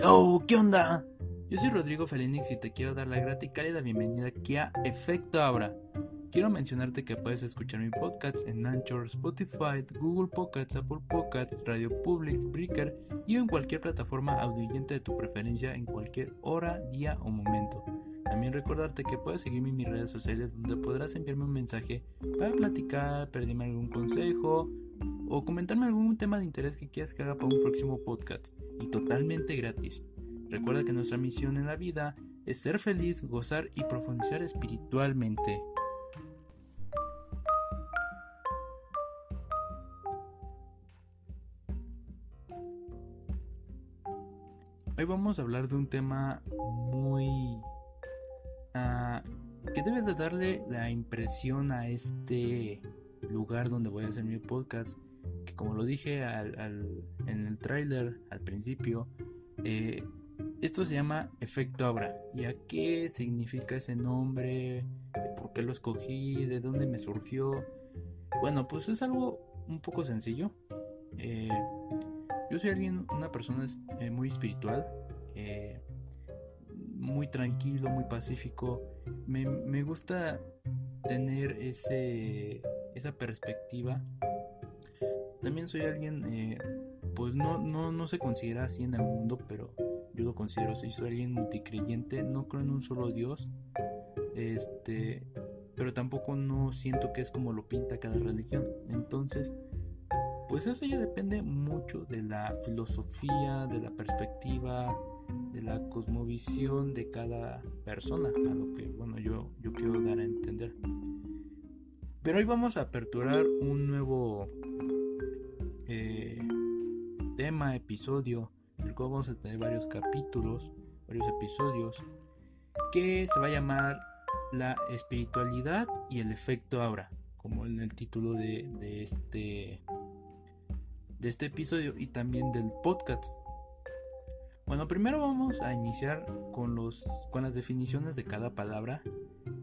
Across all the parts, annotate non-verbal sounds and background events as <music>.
Hello, ¿qué onda? Yo soy Rodrigo Felinix y te quiero dar la grata y cálida bienvenida aquí a Efecto Abra. Quiero mencionarte que puedes escuchar mi podcast en Anchor, Spotify, Google Podcasts, Apple Podcasts, Radio Public, Breaker y en cualquier plataforma audioyente de tu preferencia en cualquier hora, día o momento. También recordarte que puedes seguirme en mis redes sociales donde podrás enviarme un mensaje para platicar, pedirme algún consejo o comentarme algún tema de interés que quieras que haga para un próximo podcast y totalmente gratis. Recuerda que nuestra misión en la vida es ser feliz, gozar y profundizar espiritualmente. Hoy vamos a hablar de un tema muy... Uh, que debe de darle la impresión a este lugar donde voy a hacer mi podcast. Que como lo dije al, en el tráiler al principio, eh, esto se llama efecto Abra. ¿Y a qué significa ese nombre? ¿Por qué lo escogí? ¿De dónde me surgió? Bueno, pues es algo un poco sencillo. Eh, yo soy alguien, una persona eh, muy espiritual, eh, muy tranquilo, muy pacífico. Me, me, gusta tener ese, esa perspectiva. También soy alguien, eh, pues no, no, no se considera así en el mundo, pero yo lo considero así. Soy alguien multicreyente, no creo en un solo Dios. Este, pero tampoco no siento que es como lo pinta cada religión. Entonces, pues eso ya depende mucho de la filosofía, de la perspectiva, de la cosmovisión de cada persona, a lo que bueno yo, yo quiero dar a entender. Pero hoy vamos a aperturar un nuevo eh, tema, episodio, del cual vamos a tener varios capítulos, varios episodios, que se va a llamar la espiritualidad y el efecto aura, como en el título de, de este de este episodio y también del podcast. Bueno, primero vamos a iniciar con, los, con las definiciones de cada palabra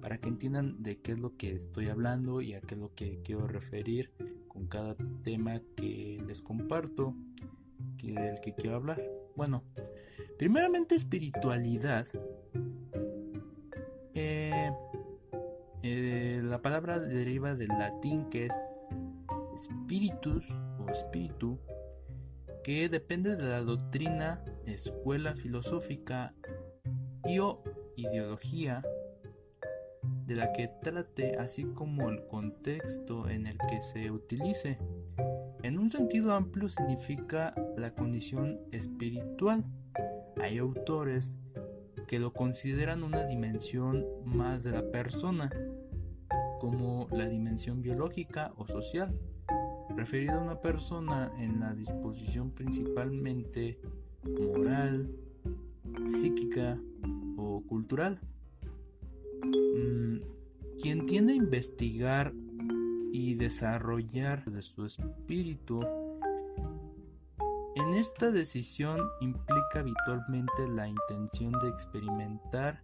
para que entiendan de qué es lo que estoy hablando y a qué es lo que quiero referir con cada tema que les comparto, que, del que quiero hablar. Bueno, primeramente espiritualidad. Eh, eh, la palabra deriva del latín que es spiritus o espíritu, que depende de la doctrina, escuela filosófica y o ideología de la que trate, así como el contexto en el que se utilice. En un sentido amplio significa la condición espiritual. Hay autores que lo consideran una dimensión más de la persona, como la dimensión biológica o social referido a una persona en la disposición principalmente moral, psíquica o cultural. Mm, quien tiende a investigar y desarrollar de su espíritu en esta decisión implica habitualmente la intención de experimentar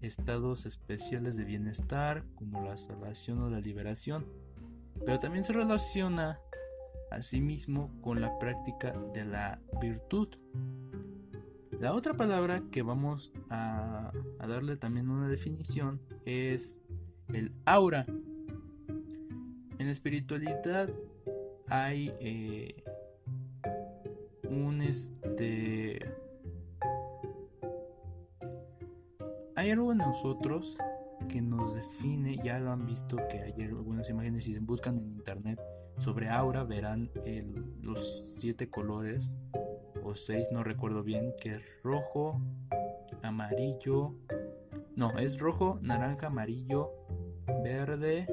estados especiales de bienestar como la salvación o la liberación pero también se relaciona asimismo con la práctica de la virtud. La otra palabra que vamos a, darle también una definición es el aura. En la espiritualidad hay eh, un este hay algo en nosotros que nos define, ya lo han visto que hay algunas imágenes, si se buscan en internet sobre aura, verán los siete colores, o seis, no recuerdo bien, que es rojo, amarillo, no, es rojo, naranja, amarillo, verde,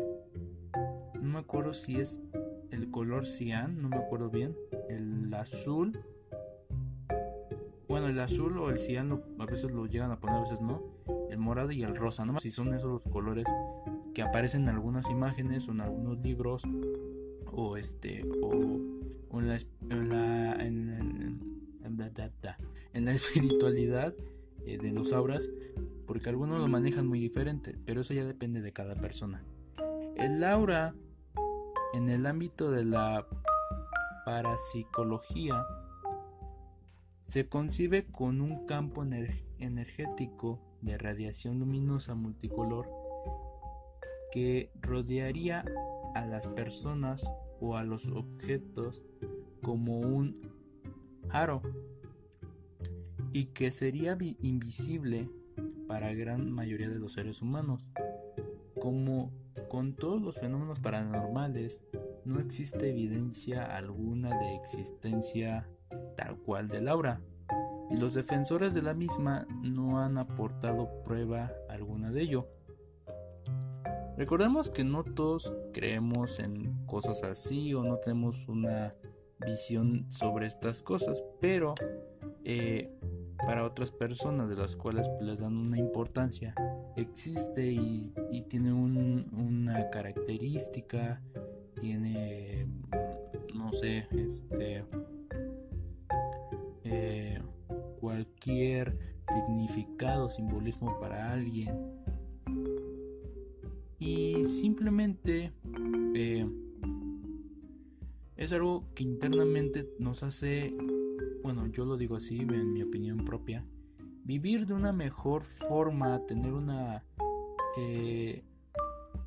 no me acuerdo si es el color cian, no me acuerdo bien, el azul, bueno, el azul o el cian a veces lo llegan a poner, a veces no morado y el rosa, ¿no? Si son esos los colores que aparecen en algunas imágenes o en algunos libros o este o, en la en en, la <laughs> espiritualidad eh, de los auras porque algunos lo manejan muy diferente pero eso ya depende de cada persona el aura en el ámbito de la parapsicología se concibe con un campo energético de radiación luminosa multicolor que rodearía a las personas o a los objetos como un aro y que sería invisible para gran mayoría de los seres humanos. Como con todos los fenómenos paranormales, no existe evidencia alguna de existencia tal cual del aura, y los defensores de la misma no han aportado prueba alguna de ello. Recordemos que no todos creemos en cosas así o no tenemos una visión sobre estas cosas, pero eh, para otras personas de las cuales les dan una importancia, existe y, tiene una característica, tiene, no sé, este, eh, cualquier significado, simbolismo para alguien. Y simplemente eh, es algo que internamente nos hace bueno, yo lo digo así, en mi opinión propia, vivir de una mejor forma, tener una, eh,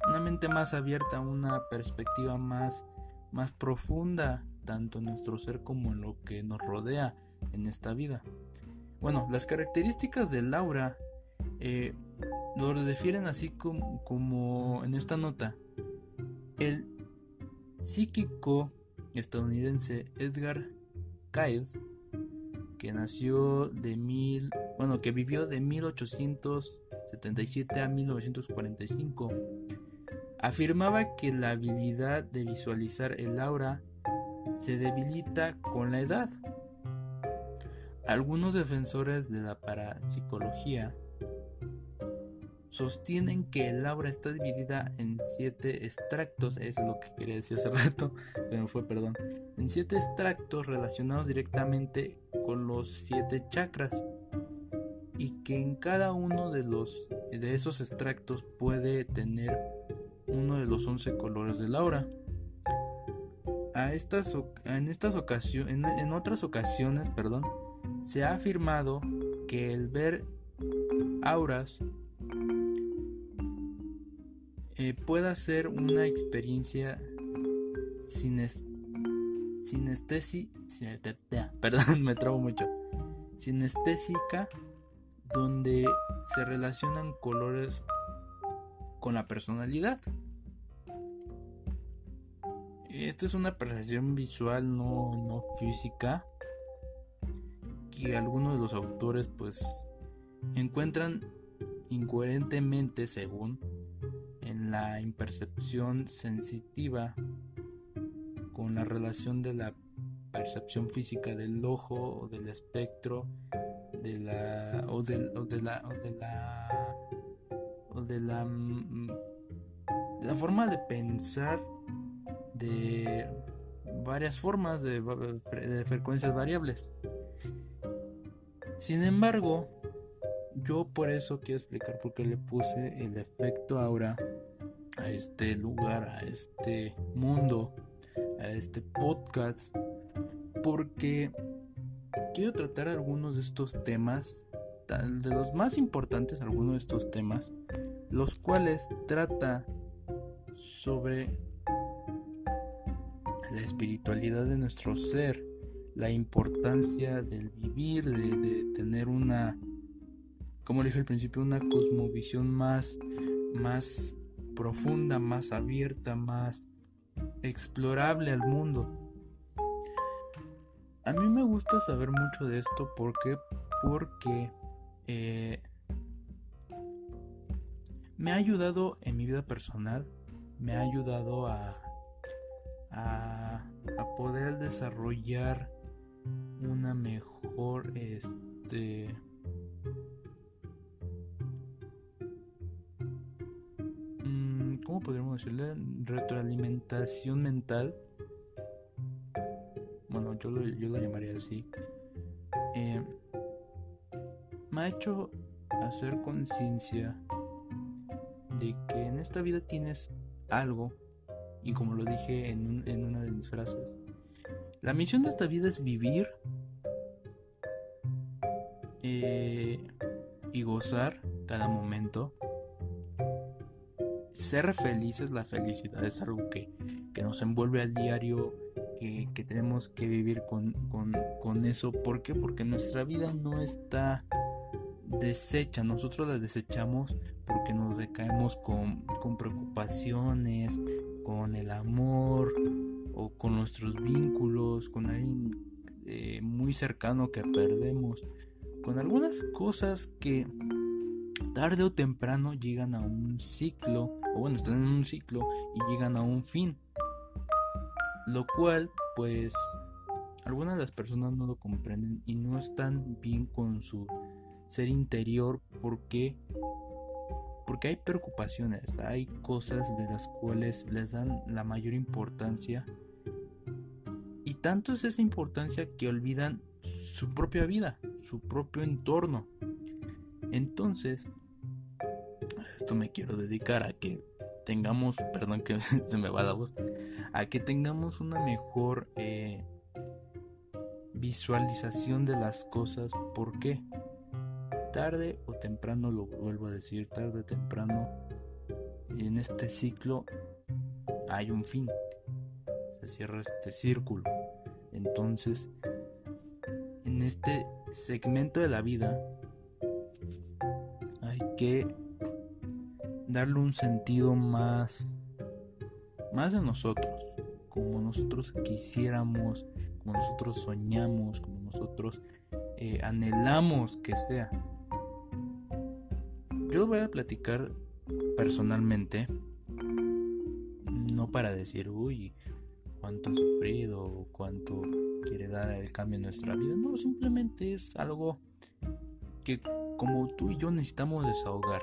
una mente más abierta, una perspectiva más, más profunda, tanto en nuestro ser como en lo que nos rodea en esta vida. Bueno, las características del aura eh, lo refieren así como, como en esta nota. El psíquico estadounidense Edgar Cayce que nació de mil, bueno, que vivió de 1877 a 1945, afirmaba que la habilidad de visualizar el aura se debilita con la edad. Algunos defensores de la parapsicología sostienen que el aura está dividida en siete extractos, eso es lo que quería decir hace <laughs> rato, pero fue perdón, en siete extractos relacionados directamente con los siete chakras y que en cada uno de los de esos extractos puede tener uno de los once colores del aura. En estas ocasiones, otras ocasiones, perdón, se ha afirmado que el ver auras eh, pueda ser una experiencia <laughs> me trabo mucho, sinestésica, donde se relacionan colores con la personalidad. Esta es una percepción visual, no, no física, que algunos de los autores pues encuentran incoherentemente según la impercepción sensitiva con la relación de la percepción física del ojo o del espectro de la o, de la o de la o de la, mm, la forma de pensar de varias formas de, frecuencias variables. Sin embargo yo por eso quiero explicar por qué le puse el efecto aura a este lugar, a este mundo, a este podcast, porque quiero tratar algunos de estos temas, de los más importantes, algunos de estos temas, los cuales trata sobre la espiritualidad de nuestro ser, la importancia del vivir, de, tener una, como dije al principio, una cosmovisión más, más profunda, más abierta, más explorable al mundo. A mí me gusta saber mucho de esto porque, porque eh, me ha ayudado en mi vida personal, me ha ayudado a, a, poder desarrollar una mejor este ¿cómo podríamos decirle? Retroalimentación mental. Bueno, yo lo, yo lo llamaría así. Eh, me ha hecho hacer conciencia de que en esta vida tienes algo, y como lo dije en, en una de mis frases, la misión de esta vida es vivir eh, y gozar cada momento. Ser felices, la felicidad es algo que, nos envuelve al diario, que, tenemos que vivir con, con, eso. ¿Por qué? Porque nuestra vida no está deshecha, nosotros la desechamos porque nos decaemos con, con preocupaciones, con el amor o con nuestros vínculos, con alguien eh, muy cercano que perdemos, con algunas cosas que tarde o temprano llegan a un ciclo, o bueno, están en un ciclo y llegan a un fin. Lo cual, pues, algunas de las personas no lo comprenden y no están bien con su ser interior porque porque hay preocupaciones, hay cosas de las cuales les dan la mayor importancia y tanto es esa importancia que olvidan su propia vida, su propio entorno. Entonces, esto me quiero dedicar a que tengamos, <laughs> perdón que <laughs> se me va la voz, a que tengamos una mejor eh, visualización de las cosas. ¿Por qué? Tarde o temprano, lo vuelvo a decir, tarde o temprano, en este ciclo hay un fin. Se cierra este círculo. Entonces, en este segmento de la vida hay que darle un sentido más más de nosotros, como nosotros quisiéramos, como nosotros soñamos, como nosotros eh, anhelamos que sea. Yo voy a platicar personalmente, no para decir, uy, cuánto ha sufrido, cuánto quiere dar el cambio en nuestra vida. No, simplemente es algo que como tú y yo necesitamos desahogar.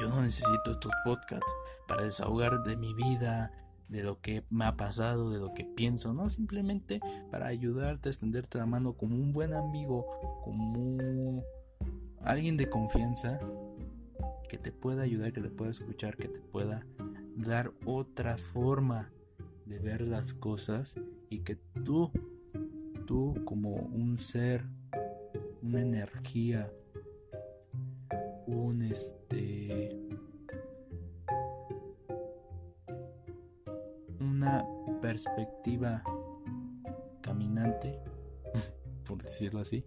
Yo no necesito estos podcasts para desahogar de mi vida, de lo que me ha pasado, de lo que pienso, no, simplemente para ayudarte a extenderte la mano como un buen amigo, como alguien de confianza que te pueda ayudar, que te pueda escuchar, que te pueda dar otra forma de ver las cosas y que tú, tú como un ser, una energía, un este, una perspectiva caminante, <laughs> por decirlo así,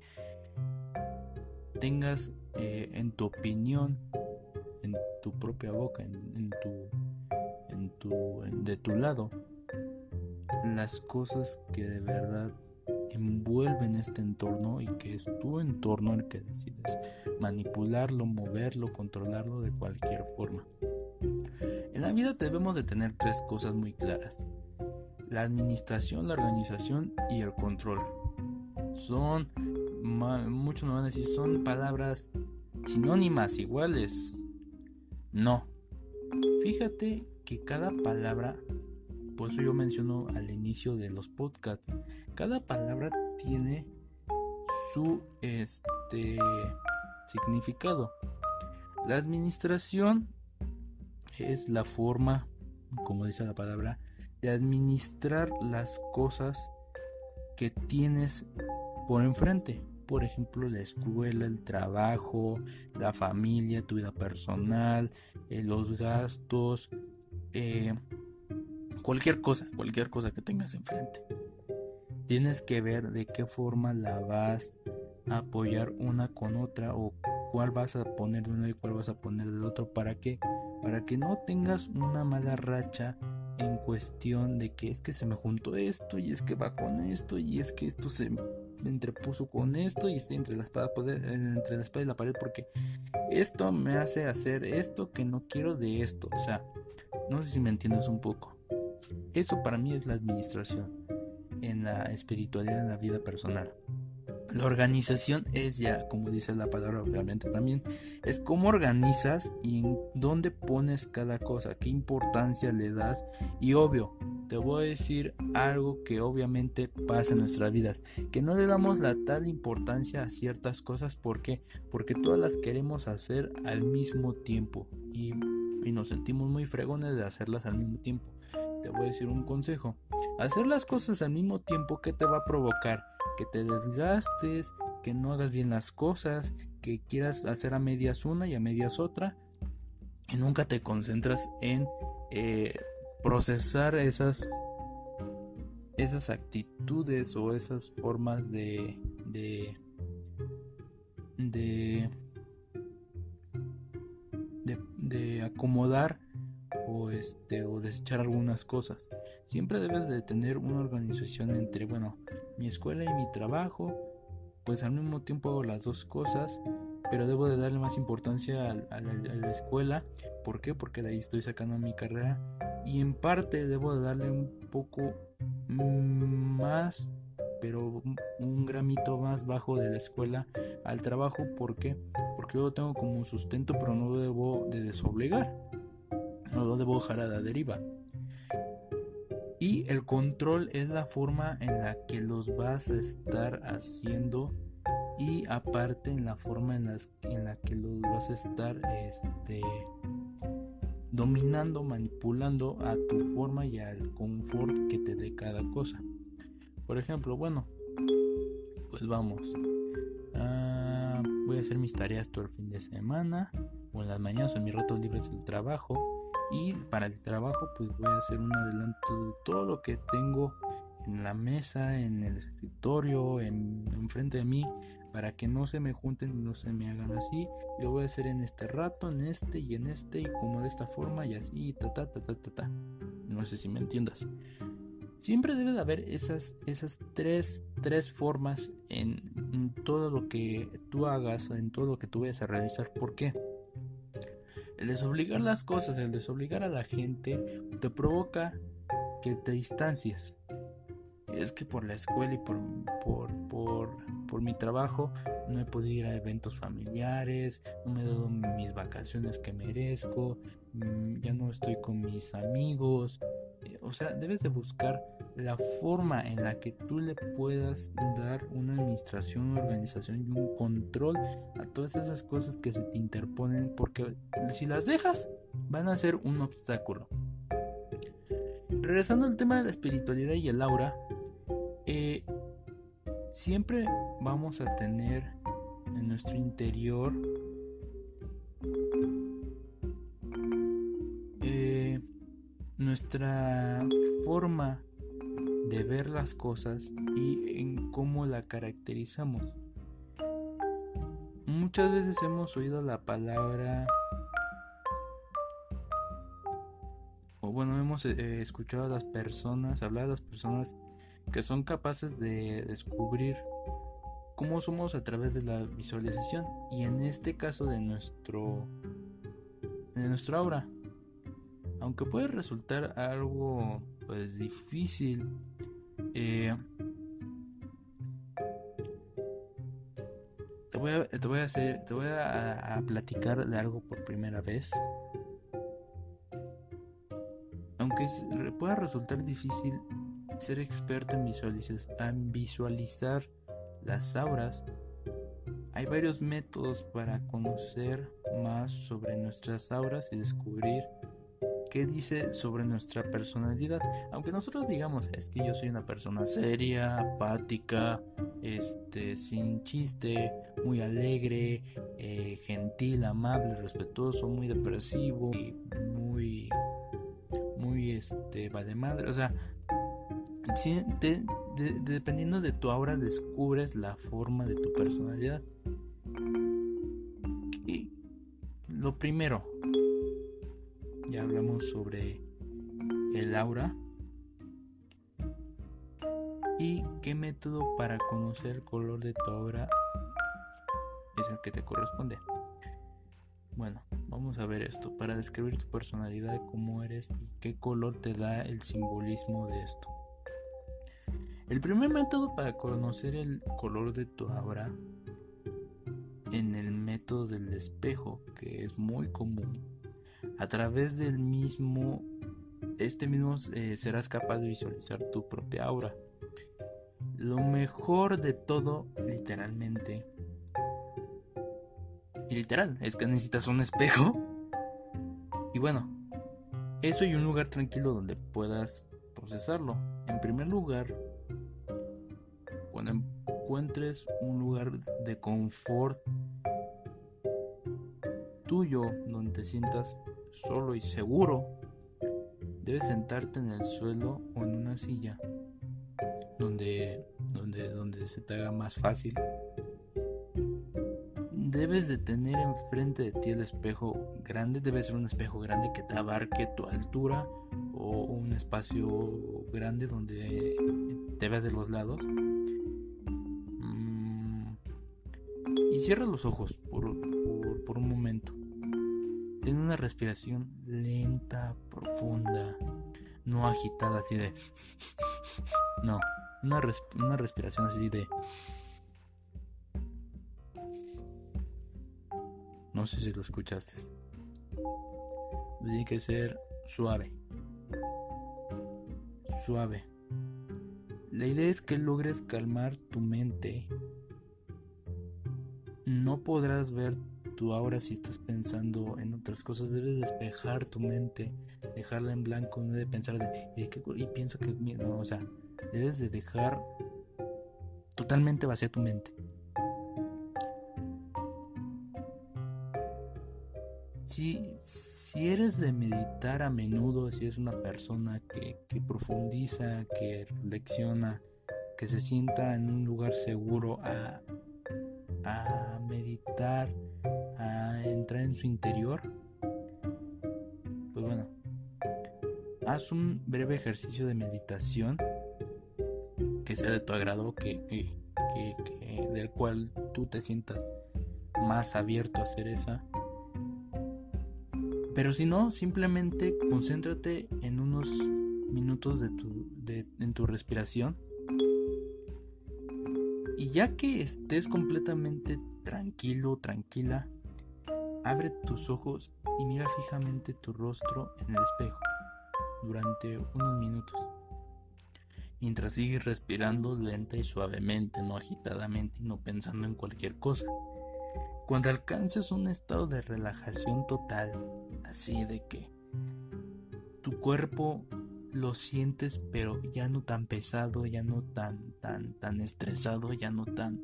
tengas eh, en tu opinión tu propia boca, en, tu, en tu, de tu lado, las cosas que de verdad envuelven este entorno y que es tu entorno el que decides manipularlo, moverlo, controlarlo de cualquier forma. En la vida debemos de tener tres cosas muy claras. La administración, la organización y el control. Son, muchos me van a decir, son palabras sinónimas, iguales, no. Fíjate que cada palabra, por eso yo menciono al inicio de los podcasts, cada palabra tiene su este significado. La administración es la forma, como dice la palabra, de administrar las cosas que tienes por enfrente por ejemplo, la escuela, el trabajo, la familia, tu vida personal, eh, los gastos, eh, cualquier cosa, cualquier cosa que tengas enfrente. Tienes que ver de qué forma la vas a apoyar una con otra o cuál vas a poner de uno y cuál vas a poner del otro. ¿Para qué? Para que no tengas una mala racha en cuestión de que es que se me juntó esto y es que va con esto y es que esto se entrepuso con esto y estoy entre la espada entre la espada y la pared porque esto me hace hacer esto que no quiero de esto. O sea no sé si me entiendes un poco. Eso para mí es la administración en la espiritualidad en la vida personal. La organización es ya, como dice la palabra obviamente también, es cómo organizas y en dónde pones cada cosa, qué importancia le das. Y obvio, te voy a decir algo que obviamente pasa en nuestras vidas, que no le damos la tal importancia a ciertas cosas, ¿por qué? Porque todas las queremos hacer al mismo tiempo y, y nos sentimos muy fregones de hacerlas al mismo tiempo. Te voy a decir un consejo, hacer las cosas al mismo tiempo que te va a provocar que te desgastes, que no hagas bien las cosas, que quieras hacer a medias una y a medias otra, y nunca te concentras en eh, procesar esas esas actitudes o esas formas de de de, acomodar o este o desechar algunas cosas. Siempre debes de tener una organización entre bueno mi escuela y mi trabajo pues al mismo tiempo hago las dos cosas pero debo de darle más importancia a, la, escuela. ¿por qué? porque de ahí estoy sacando mi carrera. Y en parte debo de darle un poco más pero un gramito más bajo de la escuela al trabajo. ¿por qué? porque yo lo tengo como sustento pero no lo debo de desobligar. No lo debo dejar a la deriva. Y el control es la forma en la que los vas a estar haciendo y aparte en la forma en, en la que los vas a estar este, dominando, manipulando a tu forma y al confort que te dé cada cosa. Por ejemplo, bueno, pues vamos. Ah, voy a hacer mis tareas todo el fin de semana o en las mañanas o en mis ratos libres del trabajo. Y para el trabajo, pues voy a hacer un adelanto de todo lo que tengo en la mesa, en el escritorio, en, enfrente de mí, para que no se me junten y no se me hagan así. Lo voy a hacer en este rato, en este y en este, y como de esta forma, y así, ta ta ta ta ta ta. No sé si me entiendas. Siempre debe de haber esas, esas tres, tres formas en, en todo lo que tú hagas, en todo lo que tú vayas a realizar. ¿Por qué? El desobligar las cosas, el desobligar a la gente, te provoca que te distancias es que por la escuela y por, por, mi trabajo no he podido ir a eventos familiares, no me he dado mis vacaciones que merezco, mm, ya no estoy con mis amigos. Eh, o sea, debes de buscar la forma en la que tú le puedas dar una administración, una organización y un control a todas esas cosas que se te interponen, porque si las dejas, van a ser un obstáculo. Regresando al tema de la espiritualidad y el aura, eh, siempre vamos a tener en nuestro interior eh, nuestra forma de ver las cosas y en cómo la caracterizamos. Muchas veces hemos oído la palabra o bueno, hemos eh, escuchado a las personas, hablar a las personas que son capaces de descubrir cómo somos a través de la visualización. Y en este caso de nuestro de nuestra obra aunque puede resultar algo pues difícil eh, te voy te voy a hacer te voy a platicar de algo por primera vez. Aunque pueda resultar difícil ser experto en, visualizar las auras. Hay varios métodos para conocer más sobre nuestras auras y descubrir qué dice sobre nuestra personalidad. Aunque nosotros digamos, es que yo soy una persona seria, apática, este, sin chiste, muy alegre, eh, gentil, amable, respetuoso, muy depresivo y muy, muy, este, vale madre. O sea, dependiendo de tu aura descubres la forma de tu personalidad. Y lo primero, ya hablamos sobre el aura y qué método para conocer el color de tu aura es el que te corresponde. Bueno, vamos a ver esto para describir tu personalidad, cómo eres y qué color te da el simbolismo de esto. El primer método para conocer el color de tu aura en el método del espejo, que es muy común, a través del mismo, este mismo eh, serás capaz de visualizar tu propia aura. Lo mejor de todo, literalmente, y literal, es que necesitas un espejo. Y bueno, eso y un lugar tranquilo donde puedas procesarlo. En primer lugar, encuentres un lugar de confort tuyo donde te sientas solo y seguro, debes sentarte en el suelo o en una silla donde, donde, donde se te haga más fácil. Debes de tener enfrente de ti el espejo grande, debe ser un espejo grande que te abarque tu altura o un espacio grande donde te veas de los lados. Y cierra los ojos por, por un momento. Ten una respiración lenta, profunda, no agitada así de... <laughs> No, una, una respiración así de... No sé si lo escuchaste. Tiene que ser suave. Suave. La idea es que logres calmar tu mente. No podrás ver tu ahora si estás pensando en otras cosas. Debes despejar tu mente, dejarla en blanco, no de pensar de, y, pienso que, no, o sea, debes de dejar totalmente vacía tu mente. Si, si eres de meditar a menudo, si eres una persona que, que profundiza, que reflexiona, que se sienta en un lugar seguro a, a meditar, a entrar en su interior, pues bueno, haz un breve ejercicio de meditación que sea de tu agrado, que, del cual tú te sientas más abierto a hacer esa. Pero si no, simplemente concéntrate en unos minutos de tu, en tu respiración. Y ya que estés completamente tranquilo, tranquila, abre tus ojos y mira fijamente tu rostro en el espejo durante unos minutos mientras sigues respirando lenta y suavemente, no agitadamente y no pensando en cualquier cosa. Cuando alcances un estado de relajación total, así de que tu cuerpo lo sientes pero ya no tan pesado, ya no tan tan tan estresado, ya no tan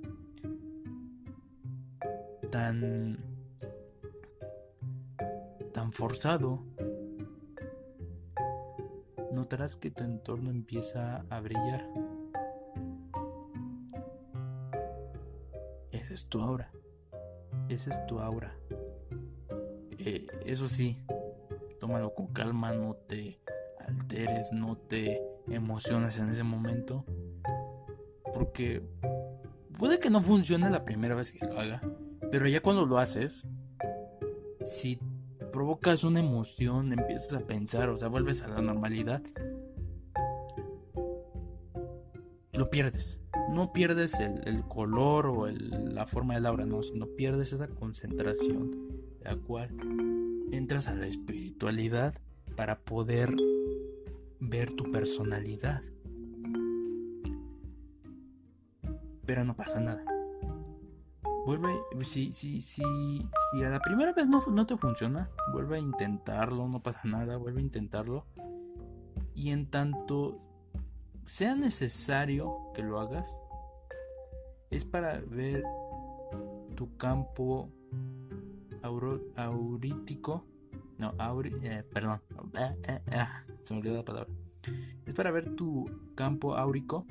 tan tan forzado, notarás que tu entorno empieza a brillar. Esa es tu aura. Esa es tu aura. Eh, eso sí, tómalo con calma, no te alteres, no te emociones en ese momento. Porque puede que no funcione la primera vez que lo haga, pero ya cuando lo haces, si provocas una emoción, empiezas a pensar, o sea, vuelves a la normalidad, lo pierdes. No pierdes el, color o la forma del aura, no, sino pierdes esa concentración, la cual entras a la espiritualidad para poder ver tu personalidad. Pero no pasa nada. Vuelve, si, si, si, si a la primera vez no, no te funciona, vuelve a intentarlo, no pasa nada, vuelve a intentarlo. Y en tanto sea necesario que lo hagas, es para ver tu campo aurítico. No, auri, eh, perdón, eh, eh, se me olvidó la palabra. Es para ver tu campo áurico,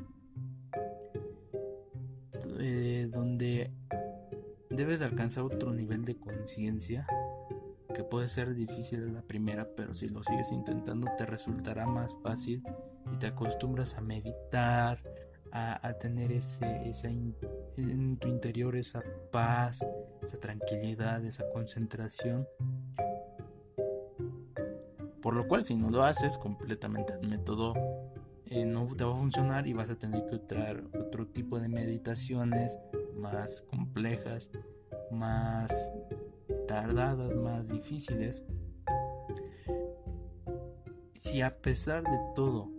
donde debes alcanzar otro nivel de conciencia que puede ser difícil la primera, pero si lo sigues intentando te resultará más fácil si te acostumbras a meditar, a, tener ese, esa en tu interior esa paz, esa tranquilidad, esa concentración. Por lo cual si no lo haces completamente el método eh, no te va a funcionar y vas a tener que usar otro tipo de meditaciones más complejas, más tardadas, más difíciles. Si a pesar de todo,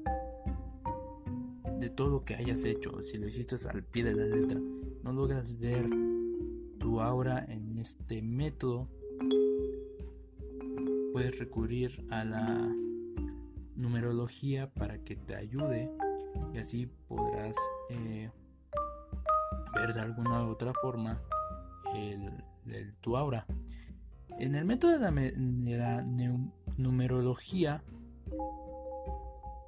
de todo lo que hayas hecho, si lo hiciste al pie de la letra, no logras ver tu aura en este método, puedes recurrir a la numerología para que te ayude y así podrás eh, ver de alguna otra forma el, tu aura. En el método de la, numerología,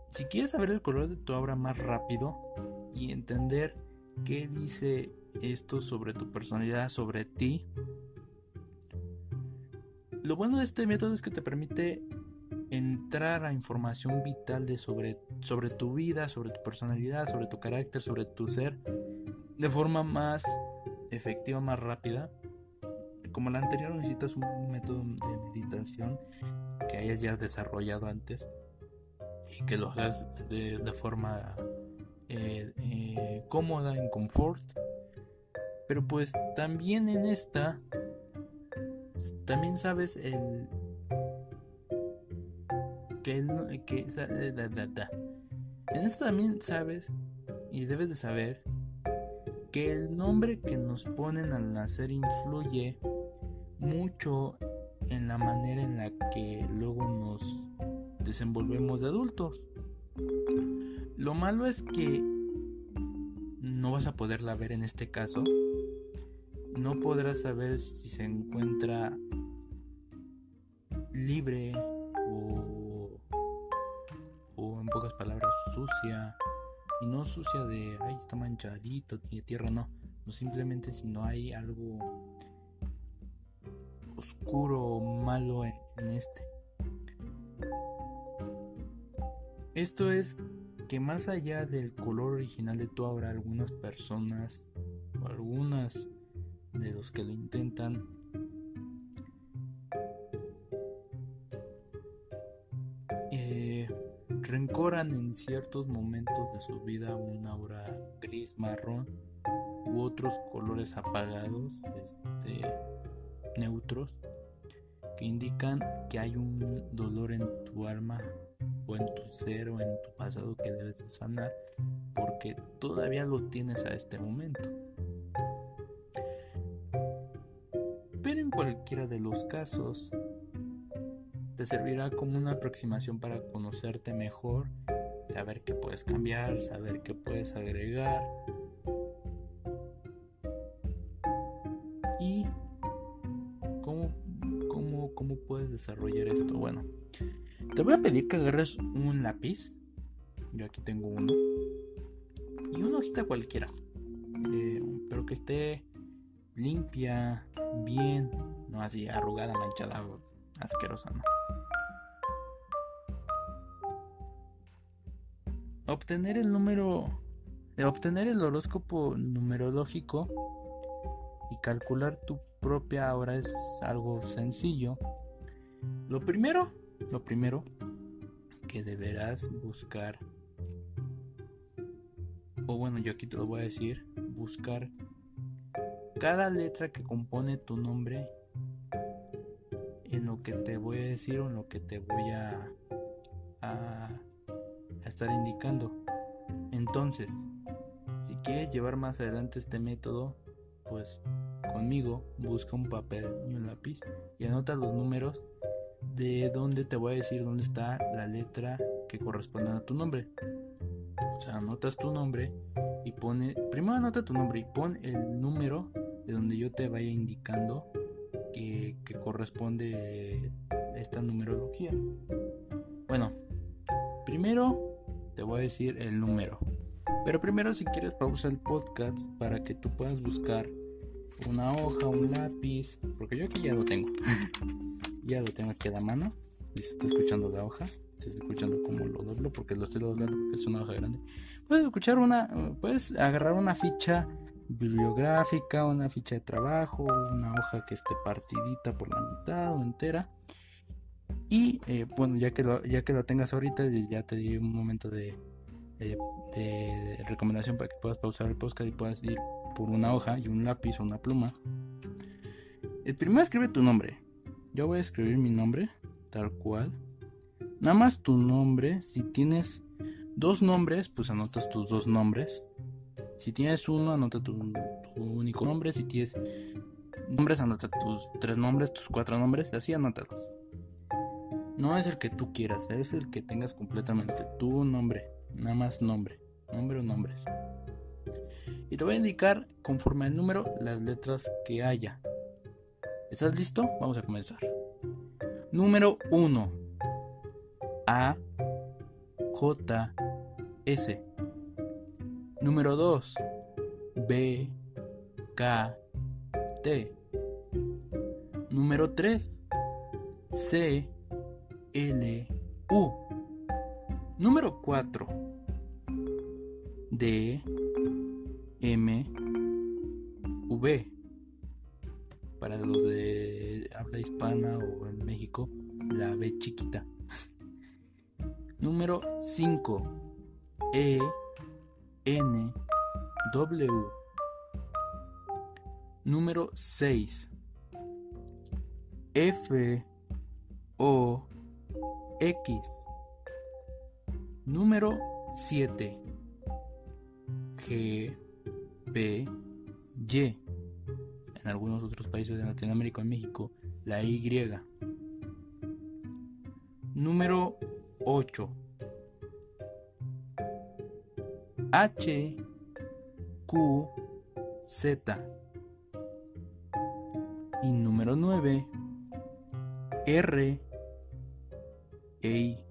si quieres saber el color de tu aura más rápido y entender qué dice esto sobre tu personalidad, sobre ti, lo bueno de este método es que te permite entrar a información vital de sobre, sobre tu vida, sobre tu personalidad, sobre tu carácter, sobre tu ser, de forma más efectiva, más rápida. Como la anterior necesitas un método de meditación que hayas ya desarrollado antes y que lo hagas de, forma eh, eh, cómoda, en confort. Pero pues también en esta, también sabes el... Que, que en esto también sabes y debes de saber que el nombre que nos ponen al nacer influye mucho en la manera en la que luego nos desenvolvemos de adultos. Lo malo es que no vas a poderla ver en este caso. No podrás saber si se encuentra libre o, o en pocas palabras sucia y no sucia de, ay, está manchadito, tiene tierra, no. No simplemente si no hay algo oscuro o malo en, este. Esto es que más allá del color original de tu aura, algunas personas o algunas de los que lo intentan rencoran en ciertos momentos de su vida un aura gris, marrón u otros colores apagados, este, neutros, que indican que hay un dolor en tu alma o en tu ser o en tu pasado que debes de sanar porque todavía lo tienes a este momento. Cualquiera de los casos, te servirá como una aproximación para conocerte mejor, saber qué puedes cambiar, saber qué puedes agregar. Y cómo, cómo, cómo puedes desarrollar esto. Bueno, te voy a pedir que agarres un lápiz. Yo aquí tengo uno. Y una hojita cualquiera. Eh, pero que esté limpia, bien, no así arrugada, manchada, asquerosa, ¿no? obtener el número, de obtener el horóscopo numerológico y calcular tu propia hora es algo sencillo. Lo primero, lo primero que deberás buscar, o bueno, yo aquí te lo voy a decir, buscar cada letra que compone tu nombre en lo que te voy a decir o en lo que te voy a, a estar indicando. Entonces, si quieres llevar más adelante este método, pues conmigo busca un papel y un lápiz y anota los números de donde te voy a decir dónde está la letra que corresponde a tu nombre. O sea, anotas tu nombre y pone, primero anota tu nombre y pon el número de donde yo te vaya indicando que, corresponde esta numerología. Bueno, primero te voy a decir el número. Pero primero si quieres pausa el podcast para que tú puedas buscar una hoja, un lápiz, porque yo aquí ya lo tengo. <laughs> ya lo tengo aquí a la mano. Y se está escuchando la hoja. Se está escuchando como lo doblo porque lo estoy doblando porque es una hoja grande. Puedes escuchar una, puedes agarrar una ficha bibliográfica, una ficha de trabajo, una hoja que esté partidita por la mitad o entera y eh, bueno, ya que, lo, ya que lo tengas ahorita, ya te di un momento de, de, recomendación para que puedas pausar el podcast y puedas ir por una hoja y un lápiz o una pluma. El primero escribe tu nombre. Yo voy a escribir mi nombre, tal cual. Nada más tu nombre. Si tienes dos nombres, pues anotas tus dos nombres. Si tienes uno, anota tu, único nombre. Si tienes nombres, anota tus tres nombres, tus cuatro nombres. Así anótalos. No es el que tú quieras, es el que tengas completamente tu nombre, nada más nombre, nombre o nombres. y te voy a indicar conforme al número las letras que haya. ¿Estás listo? Vamos a comenzar. Número 1. A J S. Número 2. B K T. Número 3. C L U. Número 4. D M V. Para los de habla hispana o en México, la B chiquita. <laughs> Número 5. E N W. Número 6. F O X. Número 7. G B Y. En algunos otros países de Latinoamérica y México, la Y. Número 8. H Q Z. Y número 9. R E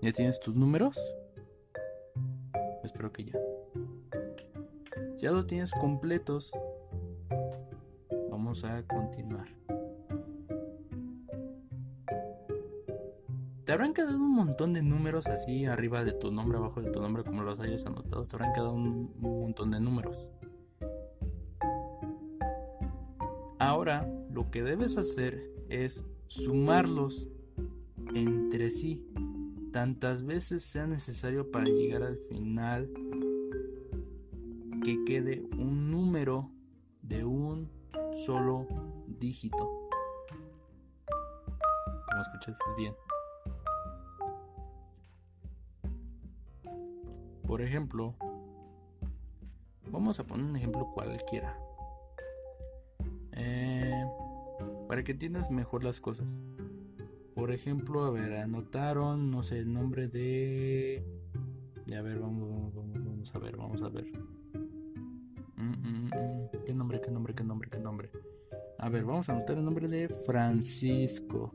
¿Ya tienes tus números? Espero que ya. Ya los tienes completos. Vamos a continuar. Te habrán quedado un montón de números así arriba de tu nombre, abajo de tu nombre, como los hayas anotado. Te habrán quedado un, montón de números. Ahora lo que debes hacer es sumarlos entre sí tantas veces sea necesario para llegar al final que quede un número de un solo dígito. Como escuchaste bien. Por ejemplo, vamos a poner un ejemplo cualquiera. Eh, para que entiendas mejor las cosas. Por ejemplo, a ver, anotaron, no sé, el nombre de... A ver, vamos, vamos, vamos a ver, vamos a ver. Mm, mm, mm, ¿Qué nombre, qué nombre, qué nombre, qué nombre? A ver, vamos a anotar el nombre de Francisco.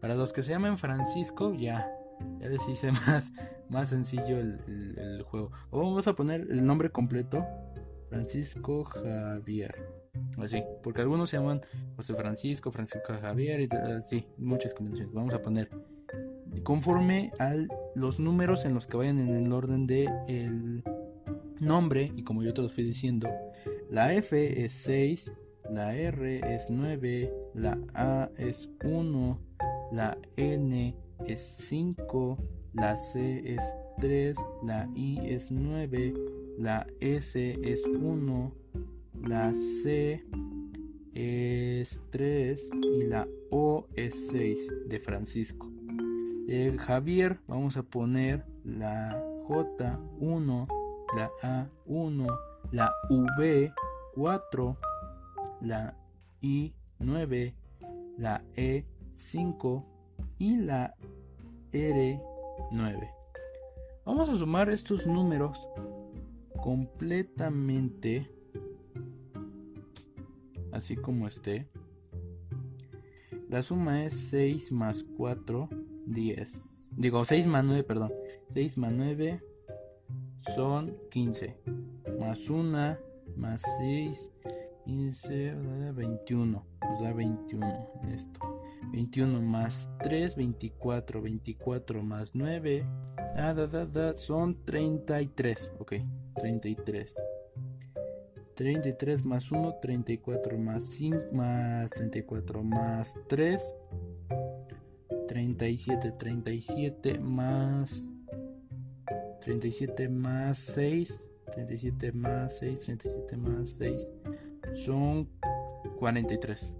Para los que se llamen Francisco, ya, ya les hice <laughs> más, más sencillo el, juego. Vamos a poner el nombre completo. Francisco Javier. Así, porque algunos se llaman José Francisco, Francisco Javier, y así, muchas combinaciones. Vamos a poner conforme a los números en los que vayan en el orden de nombre, y como yo te lo fui diciendo, la F es 6, la R es 9, la A es 1, la N es 5, la C es 3, la I es 9, la S es 1, la C es 3 y la O es 6 de Francisco. De Javier vamos a poner la J1, la A1, la V4, la I9, la E5 y la R9. Vamos a sumar estos números completamente así como esté. La suma es 6 más 4, 10. Digo, 6 más 9, perdón. 6 más 9 son 15. Más 1 más 6, 15, 21. Nos da 21 esto. 21 más 3, 24. 24 más 9, da, da, da, son 33. Ok, 33. 33 más 1, 34 más 5 más 34 más 3, 37, 37 más 37 más 6, 37 más 6, 37 más 6 son 43.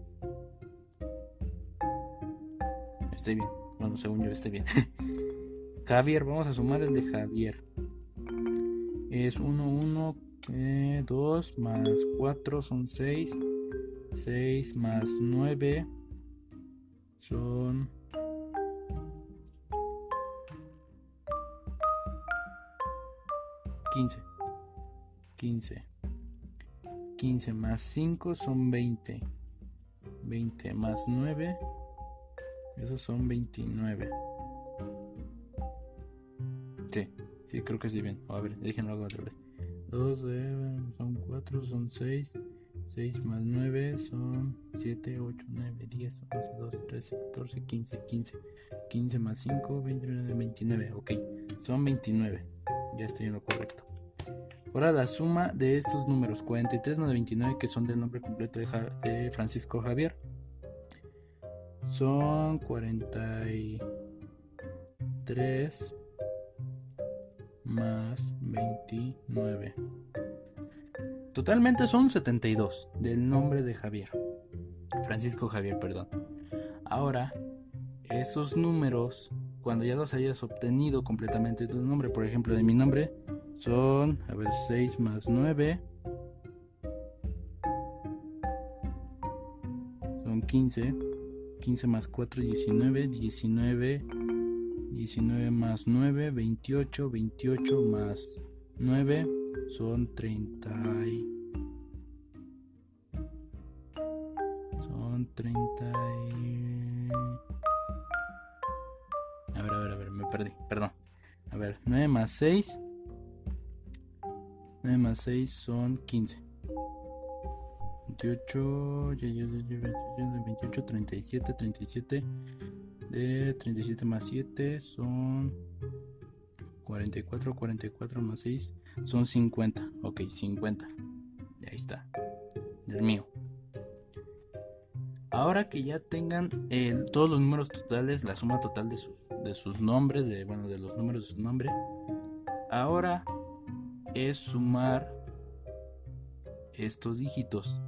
Estoy bien. Bueno, según yo estoy bien. <laughs> Javier, vamos a sumar el de Javier. Es 1, 1, 2 más 4 son 6. 6 más 9 son... Quince. 15. 15 más 5 son 20. 20 más 9 esos son 29. Sí, sí, creo que sí bien. A ver, déjenlo hago otra vez. 2 son 4, son 6. 6 más 9 son 7, 8, 9, 10, 11, 12, 13, 14, 15, 15. 15 más 5, 29, 29. Ok, son 29. Ya estoy en lo correcto. Ahora la suma de estos números 43 más 29 que son del nombre completo de, de Francisco Javier. Son 43 más 29. Totalmente son 72 del nombre de Javier. Francisco Javier, perdón. Ahora, esos números, cuando ya los hayas obtenido completamente tu nombre, por ejemplo, de mi nombre, son, a ver, 6 más 9. Son 15. 15 más 4, 19. 19. 19 más 9, 28. 28 más 9 son 30. Son 30. A ver, a ver, a ver, me perdí, perdón. A ver, 9 más 6. 9 más 6 son 15. 28, 28, 37, 37. De 37 más 7 son 44, 44 más 6 son 50. Ok, 50. Y ahí está. Del mío. Ahora que ya tengan todos los números totales, la suma total de sus, de sus nombres, de, bueno, de los números de su nombre, ahora es sumar estos dígitos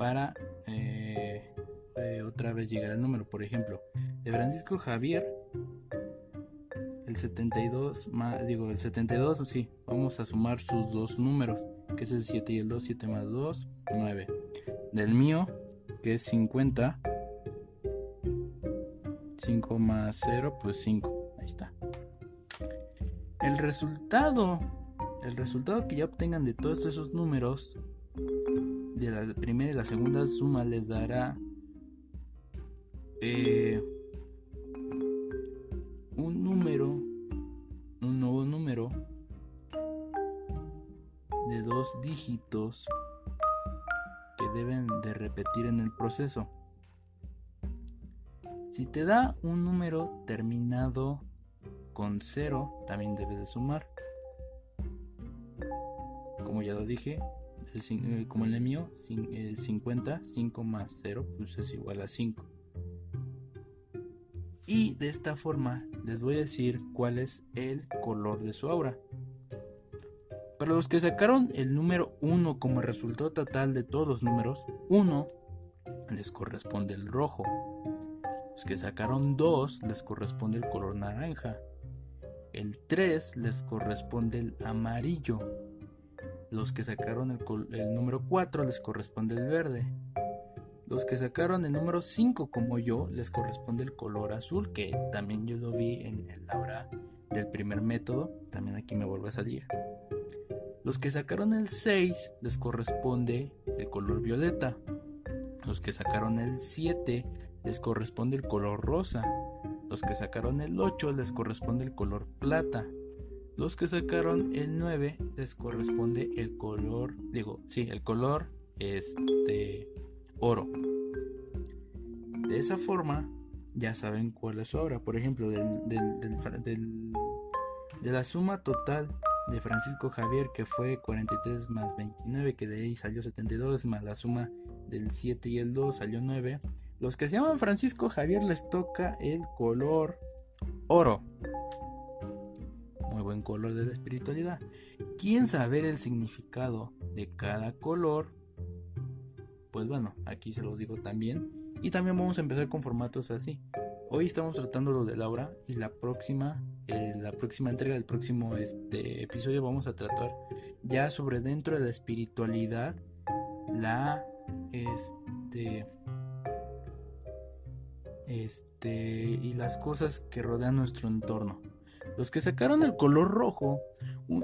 para eh, eh, otra vez llegar al número. Por ejemplo, de Francisco Javier el 72 más, digo, el 72, sí, vamos a sumar sus dos números, que es el 7 y el 2, 7 más 2, 9. Del mío, que es 50, 5 más 0, pues 5, ahí está. El resultado, el resultado que ya obtengan de todos esos números, de la primera y la segunda suma les dará eh, un número, un nuevo número de dos dígitos que deben de repetir en el proceso. Si te da un número terminado con 0, también debes de sumar. Como ya lo dije, eh, como el mío, 50, 5 más 0 pues es igual a 5. Y de esta forma les voy a decir cuál es el color de su aura. Para los que sacaron el número 1 como resultado total de todos los números, 1 les corresponde el rojo. Los que sacaron 2 les corresponde el color naranja. El 3 les corresponde el amarillo. Los que sacaron el, número 4 les corresponde el verde. Los que sacaron el número 5 como yo les corresponde el color azul, que también yo lo vi en el aura del primer método, también aquí me vuelve a salir. Los que sacaron el 6 les corresponde el color violeta. Los que sacaron el 7 les corresponde el color rosa. Los que sacaron el 8 les corresponde el color plata. Los que sacaron el 9 les corresponde el color, digo, sí, el color este oro. De esa forma, ya saben cuál es su obra. Por ejemplo, del, de la suma total de Francisco Javier, que fue 43 más 29, que de ahí salió 72, más la suma del 7 y el 2 salió 9. Los que se llaman Francisco Javier les toca el color oro. Buen color de la espiritualidad. ¿Quién saber el significado de cada color? pues bueno, aquí se los digo también. Y también vamos a empezar con formatos así. Hoy estamos tratando lo de Laura y la próxima, eh, la próxima entrega del próximo este, episodio vamos a tratar ya sobre dentro de la espiritualidad, la, este, este, y las cosas que rodean nuestro entorno. Los que sacaron el color rojo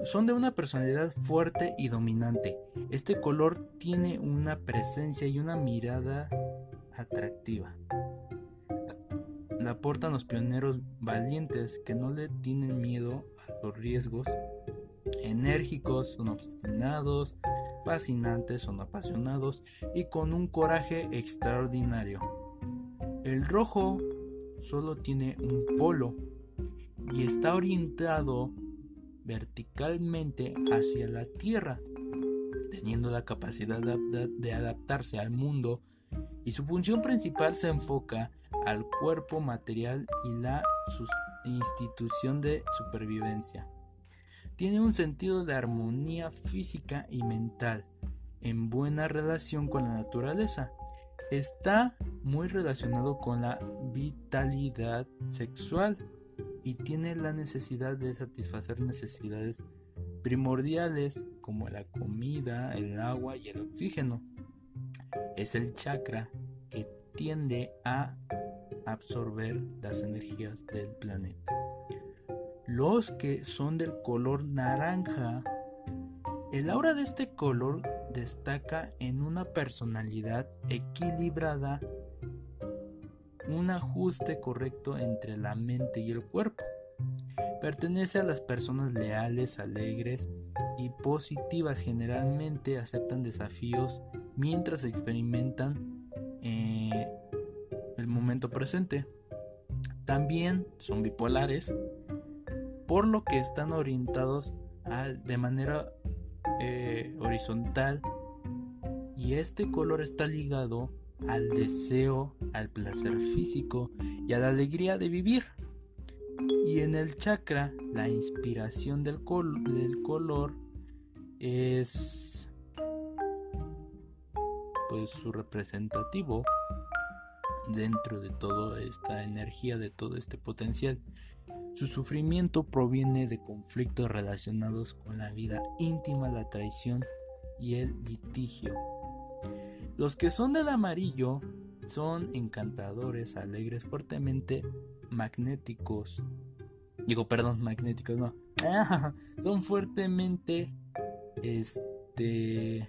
son de una personalidad fuerte y dominante. Este color tiene una presencia y una mirada atractiva. La aportan los pioneros valientes que no le tienen miedo a los riesgos, enérgicos, son obstinados, fascinantes, son apasionados y con un coraje extraordinario. El rojo solo tiene un polo y está orientado verticalmente hacia la Tierra, teniendo la capacidad de adaptarse al mundo y su función principal se enfoca al cuerpo material y la institución de supervivencia. Tiene un sentido de armonía física y mental, en buena relación con la naturaleza. Está muy relacionado con la vitalidad sexual y tiene la necesidad de satisfacer necesidades primordiales como la comida, el agua y el oxígeno. Es el chakra que tiende a absorber las energías del planeta. Los que son del color naranja, el aura de este color destaca en una personalidad equilibrada un ajuste correcto entre la mente y el cuerpo. Pertenece a las personas leales, alegres y positivas. Generalmente aceptan desafíos mientras experimentan eh, el momento presente. También son bipolares, por lo que están orientados de manera eh, horizontal y este color está ligado al deseo, al placer físico y a la alegría de vivir. Y en el chakra, la inspiración del, del color es pues su representativo dentro de toda esta energía, de todo este potencial. Su sufrimiento proviene de conflictos relacionados con la vida íntima, la traición y el litigio. Los que son del amarillo son encantadores, alegres, fuertemente magnéticos. Digo, perdón, magnéticos, no. <laughs> son fuertemente este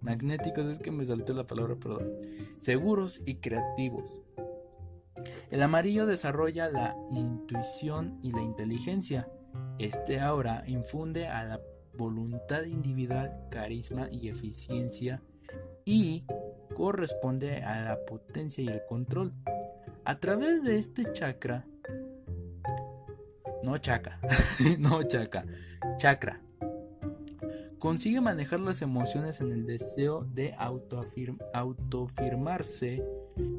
magnéticos, es que me salté la palabra, perdón. Seguros y creativos. El amarillo desarrolla la intuición y la inteligencia. Este ahora infunde a la voluntad individual carisma y eficiencia y corresponde a la potencia y el control. A través de este chakra, no chakra, <laughs> no chakra, chakra, consigue manejar las emociones en el deseo de autoafirmarse,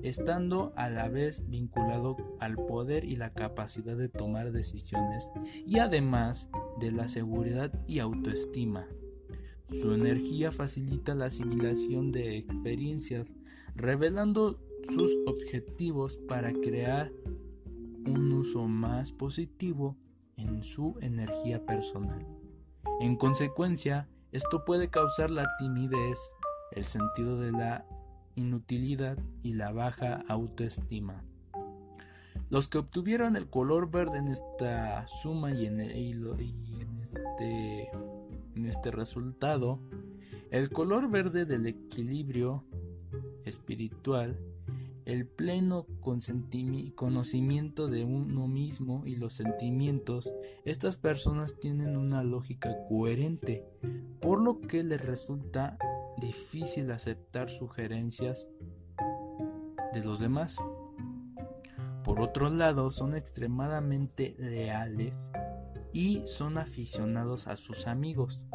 estando a la vez vinculado al poder y la capacidad de tomar decisiones y además de la seguridad y autoestima. Su energía facilita la asimilación de experiencias, revelando sus objetivos para crear un uso más positivo en su energía personal. En consecuencia, esto puede causar la timidez, el sentido de la inutilidad y la baja autoestima. Los que obtuvieron el color verde en esta suma y en, este en este resultado, el color verde del equilibrio espiritual, el pleno conocimiento de uno mismo y los sentimientos, estas personas tienen una lógica coherente, por lo que les resulta difícil aceptar sugerencias de los demás. Por otro lado, son extremadamente leales y son aficionados a sus amigos.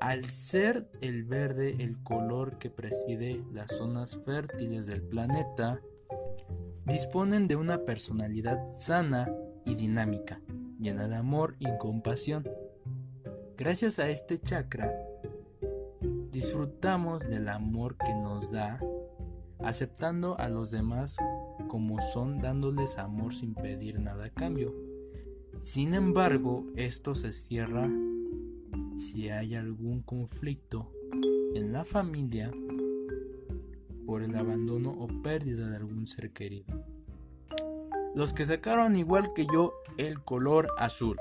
Al ser el verde el color que preside las zonas fértiles del planeta, disponen de una personalidad sana y dinámica, llena de amor y compasión. Gracias a este chakra, disfrutamos del amor que nos da, aceptando a los demás como son, dándoles amor sin pedir nada a cambio. Sin embargo, esto se cierra si hay algún conflicto en la familia por el abandono o pérdida de algún ser querido. Los que sacaron igual que yo el color azul.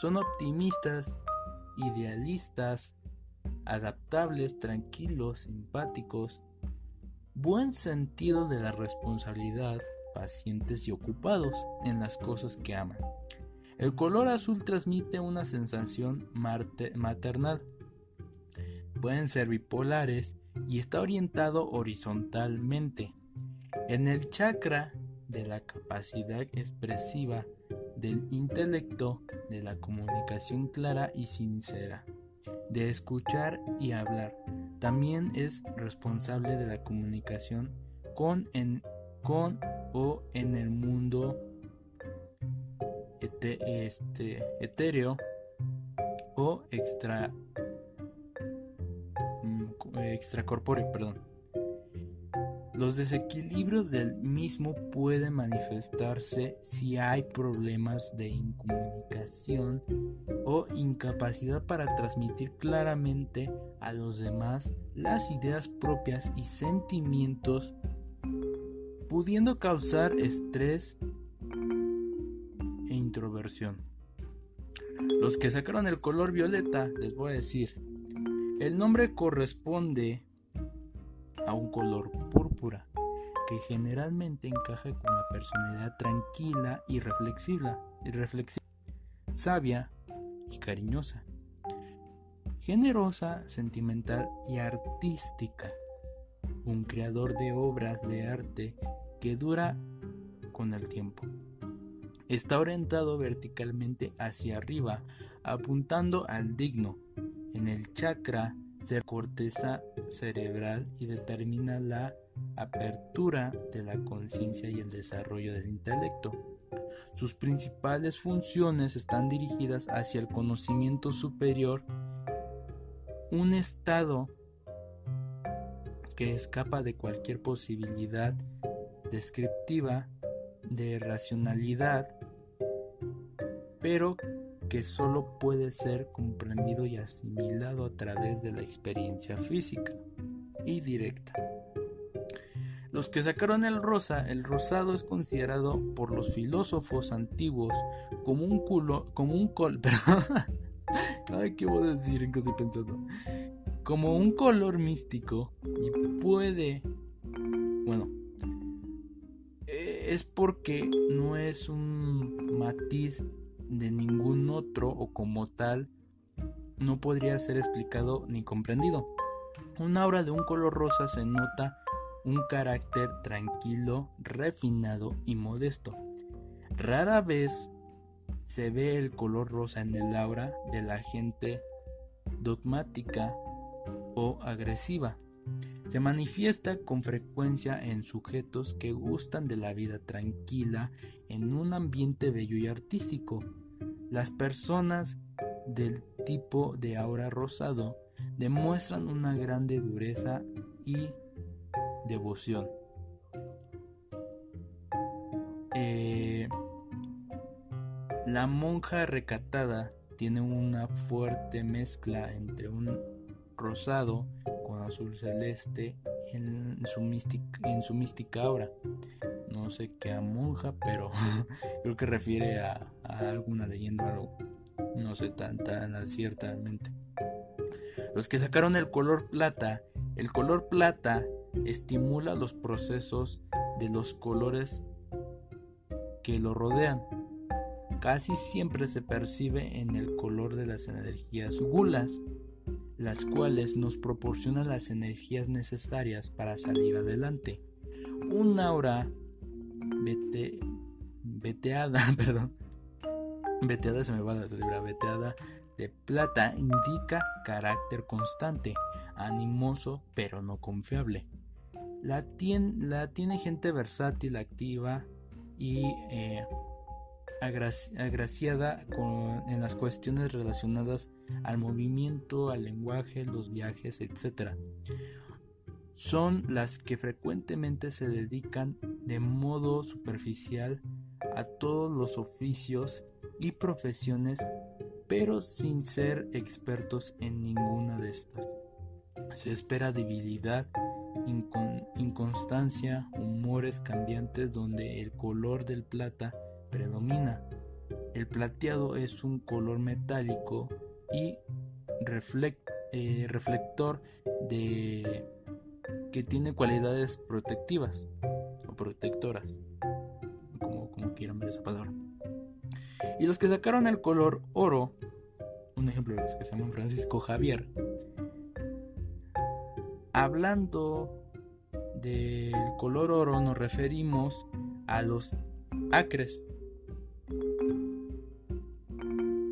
Son optimistas, idealistas, adaptables, tranquilos, simpáticos, buen sentido de la responsabilidad, pacientes y ocupados en las cosas que aman. El color azul transmite una sensación maternal. Pueden ser bipolares y está orientado horizontalmente. En el chakra de la capacidad expresiva, del intelecto, de la comunicación clara y sincera, de escuchar y hablar. También es responsable de la comunicación con, en, con o en el mundo este, etéreo o extra mm, extracorpóreo, perdón. Los desequilibrios del mismo pueden manifestarse si hay problemas de incomunicación o incapacidad para transmitir claramente a los demás las ideas propias y sentimientos, pudiendo causar estrés e introversión. Los que sacaron el color violeta, les voy a decir, el nombre corresponde a un color púrpura, que generalmente encaja con la personalidad tranquila y reflexiva, y reflexiva sabia y cariñosa, generosa, sentimental y artística, un creador de obras de arte que dura con el tiempo. Está orientado verticalmente hacia arriba, apuntando al digno. En el chakra se corteza cerebral y determina la apertura de la conciencia y el desarrollo del intelecto. Sus principales funciones están dirigidas hacia el conocimiento superior, un estado que escapa de cualquier posibilidad descriptiva de racionalidad, pero que solo puede ser comprendido y asimilado a través de la experiencia física y directa. Los que sacaron el rosa, el rosado es considerado por los filósofos antiguos como un culo, como un col, <laughs> ay, ¿qué voy a decir en estoy pensando? Como un color místico y puede, bueno, eh, es porque no es un matiz de ningún otro o como tal no podría ser explicado ni comprendido. Una obra de un color rosa se nota un carácter tranquilo, refinado y modesto. Rara vez se ve el color rosa en el aura de la gente dogmática o agresiva. Se manifiesta con frecuencia en sujetos que gustan de la vida tranquila en un ambiente bello y artístico. Las personas del tipo de aura rosado demuestran una grande dureza y devoción. Eh, la monja recatada tiene una fuerte mezcla entre un rosado azul celeste en su, mística, en su mística. No sé qué monja, pero <laughs> creo que refiere a, alguna leyenda algo. No sé tan, tan ciertamente. Los que sacaron el color plata, el color plata estimula los procesos de los colores que lo rodean. Casi siempre se percibe en el color de las energías gulas las cuales nos proporcionan las energías necesarias para salir adelante. Un aura vete, veteada, <laughs> perdón, veteada se me va a la veteada de plata indica carácter constante, animoso pero no confiable. La, la tiene gente versátil, activa y eh, agraciada en las cuestiones relacionadas al movimiento, al lenguaje, los viajes, etc. Son las que frecuentemente se dedican de modo superficial a todos los oficios y profesiones, pero sin ser expertos en ninguna de estas. Se espera debilidad, inconstancia, humores cambiantes donde el color del plata predomina. El plateado es un color metálico y eh, reflector de que tiene cualidades protectivas o protectoras, como, quieran ver esa palabra. Y los que sacaron el color oro, un ejemplo de los que se llaman Francisco Javier, hablando del color oro nos referimos a los acres.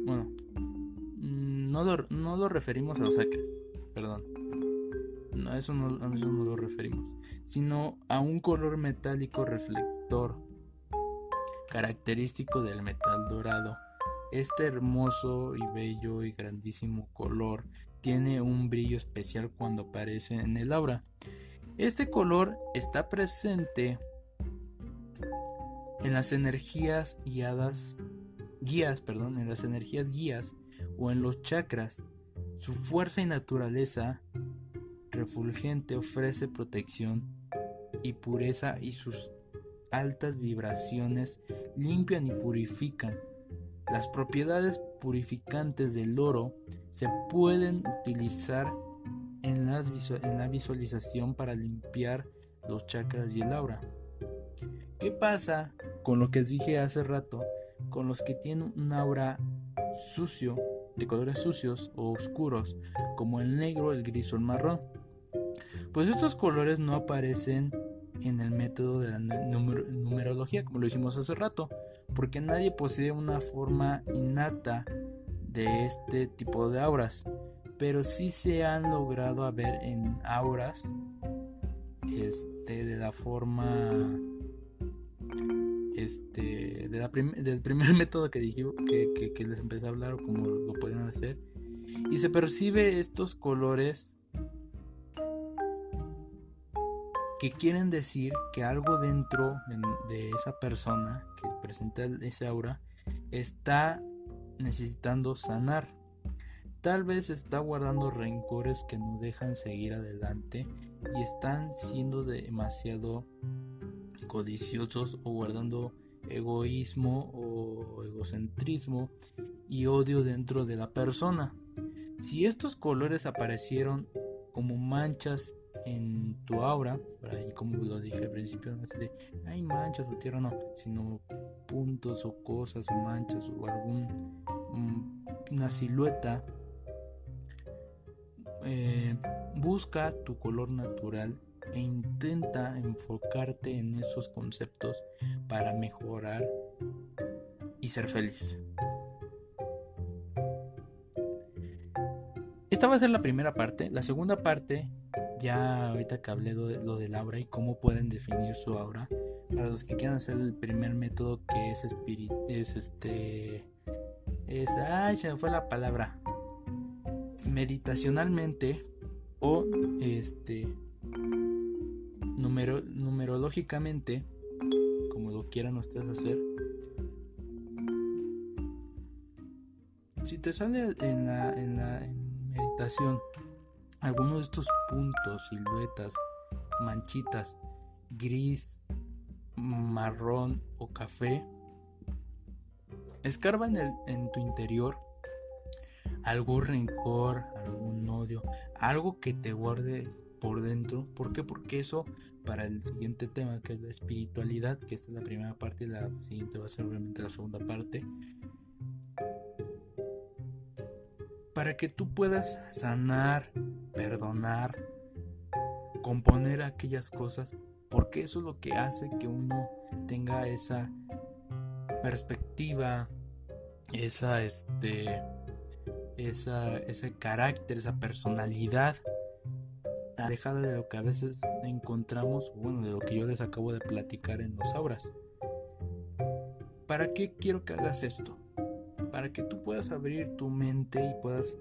Bueno, no lo, no lo referimos a los acres, perdón. Eso no, eso no lo referimos, sino a un color metálico reflector característico del metal dorado. Este hermoso y bello y grandísimo color tiene un brillo especial cuando aparece en el aura. Este color está presente en las energías guiadas, guías, perdón, en las energías guías o en los chakras. Su fuerza y naturaleza refulgente ofrece protección y pureza y sus altas vibraciones limpian y purifican. Las propiedades purificantes del oro se pueden utilizar en, en la visualización para limpiar los chakras y el aura. ¿Qué pasa con lo que dije hace rato? Con los que tienen un aura sucio, de colores sucios o oscuros, como el negro, el gris o el marrón. Pues estos colores no aparecen en el método de la numerología, como lo hicimos hace rato, porque nadie posee una forma innata de este tipo de auras, pero sí se han logrado ver en auras este, de la forma este del primer <laughs> método que dije que, les empecé a hablar o cómo lo pueden hacer y se percibe estos colores que quieren decir que algo dentro de esa persona que presenta ese aura está necesitando sanar. Tal vez está guardando rencores que no dejan seguir adelante y están siendo demasiado codiciosos o guardando egoísmo o egocentrismo y odio dentro de la persona. Si estos colores aparecieron como manchas en tu aura, como lo dije al principio, no de hay manchas o tierra, no, sino puntos o cosas o manchas o algún mm, una silueta. Eh, busca tu color natural e intenta enfocarte en esos conceptos para mejorar y ser feliz. Esta va a ser la primera parte. La segunda parte ya ahorita que hablé de lo del aura y cómo pueden definir su aura, para los que quieran hacer el primer método que es espíritu, es este, es, ay, se me fue la palabra, meditacionalmente o este, numero, numerológicamente, como lo quieran ustedes hacer. Si te sale en la, en la meditación algunos de estos puntos, siluetas, manchitas, gris, marrón o café, escarba en, el, en tu interior algún rencor, algún odio, algo que te guardes por dentro. ¿Por qué? Porque eso para el siguiente tema que es la espiritualidad, que esta es la primera parte y la siguiente va a ser obviamente la segunda parte. Para que tú puedas sanar perdonar, componer aquellas cosas, porque eso es lo que hace que uno tenga esa perspectiva, esa este esa, ese carácter, esa personalidad alejada de lo que a veces encontramos, bueno, de lo que yo les acabo de platicar en los auras. ¿Para qué quiero que hagas esto? Para que tú puedas abrir tu mente y puedas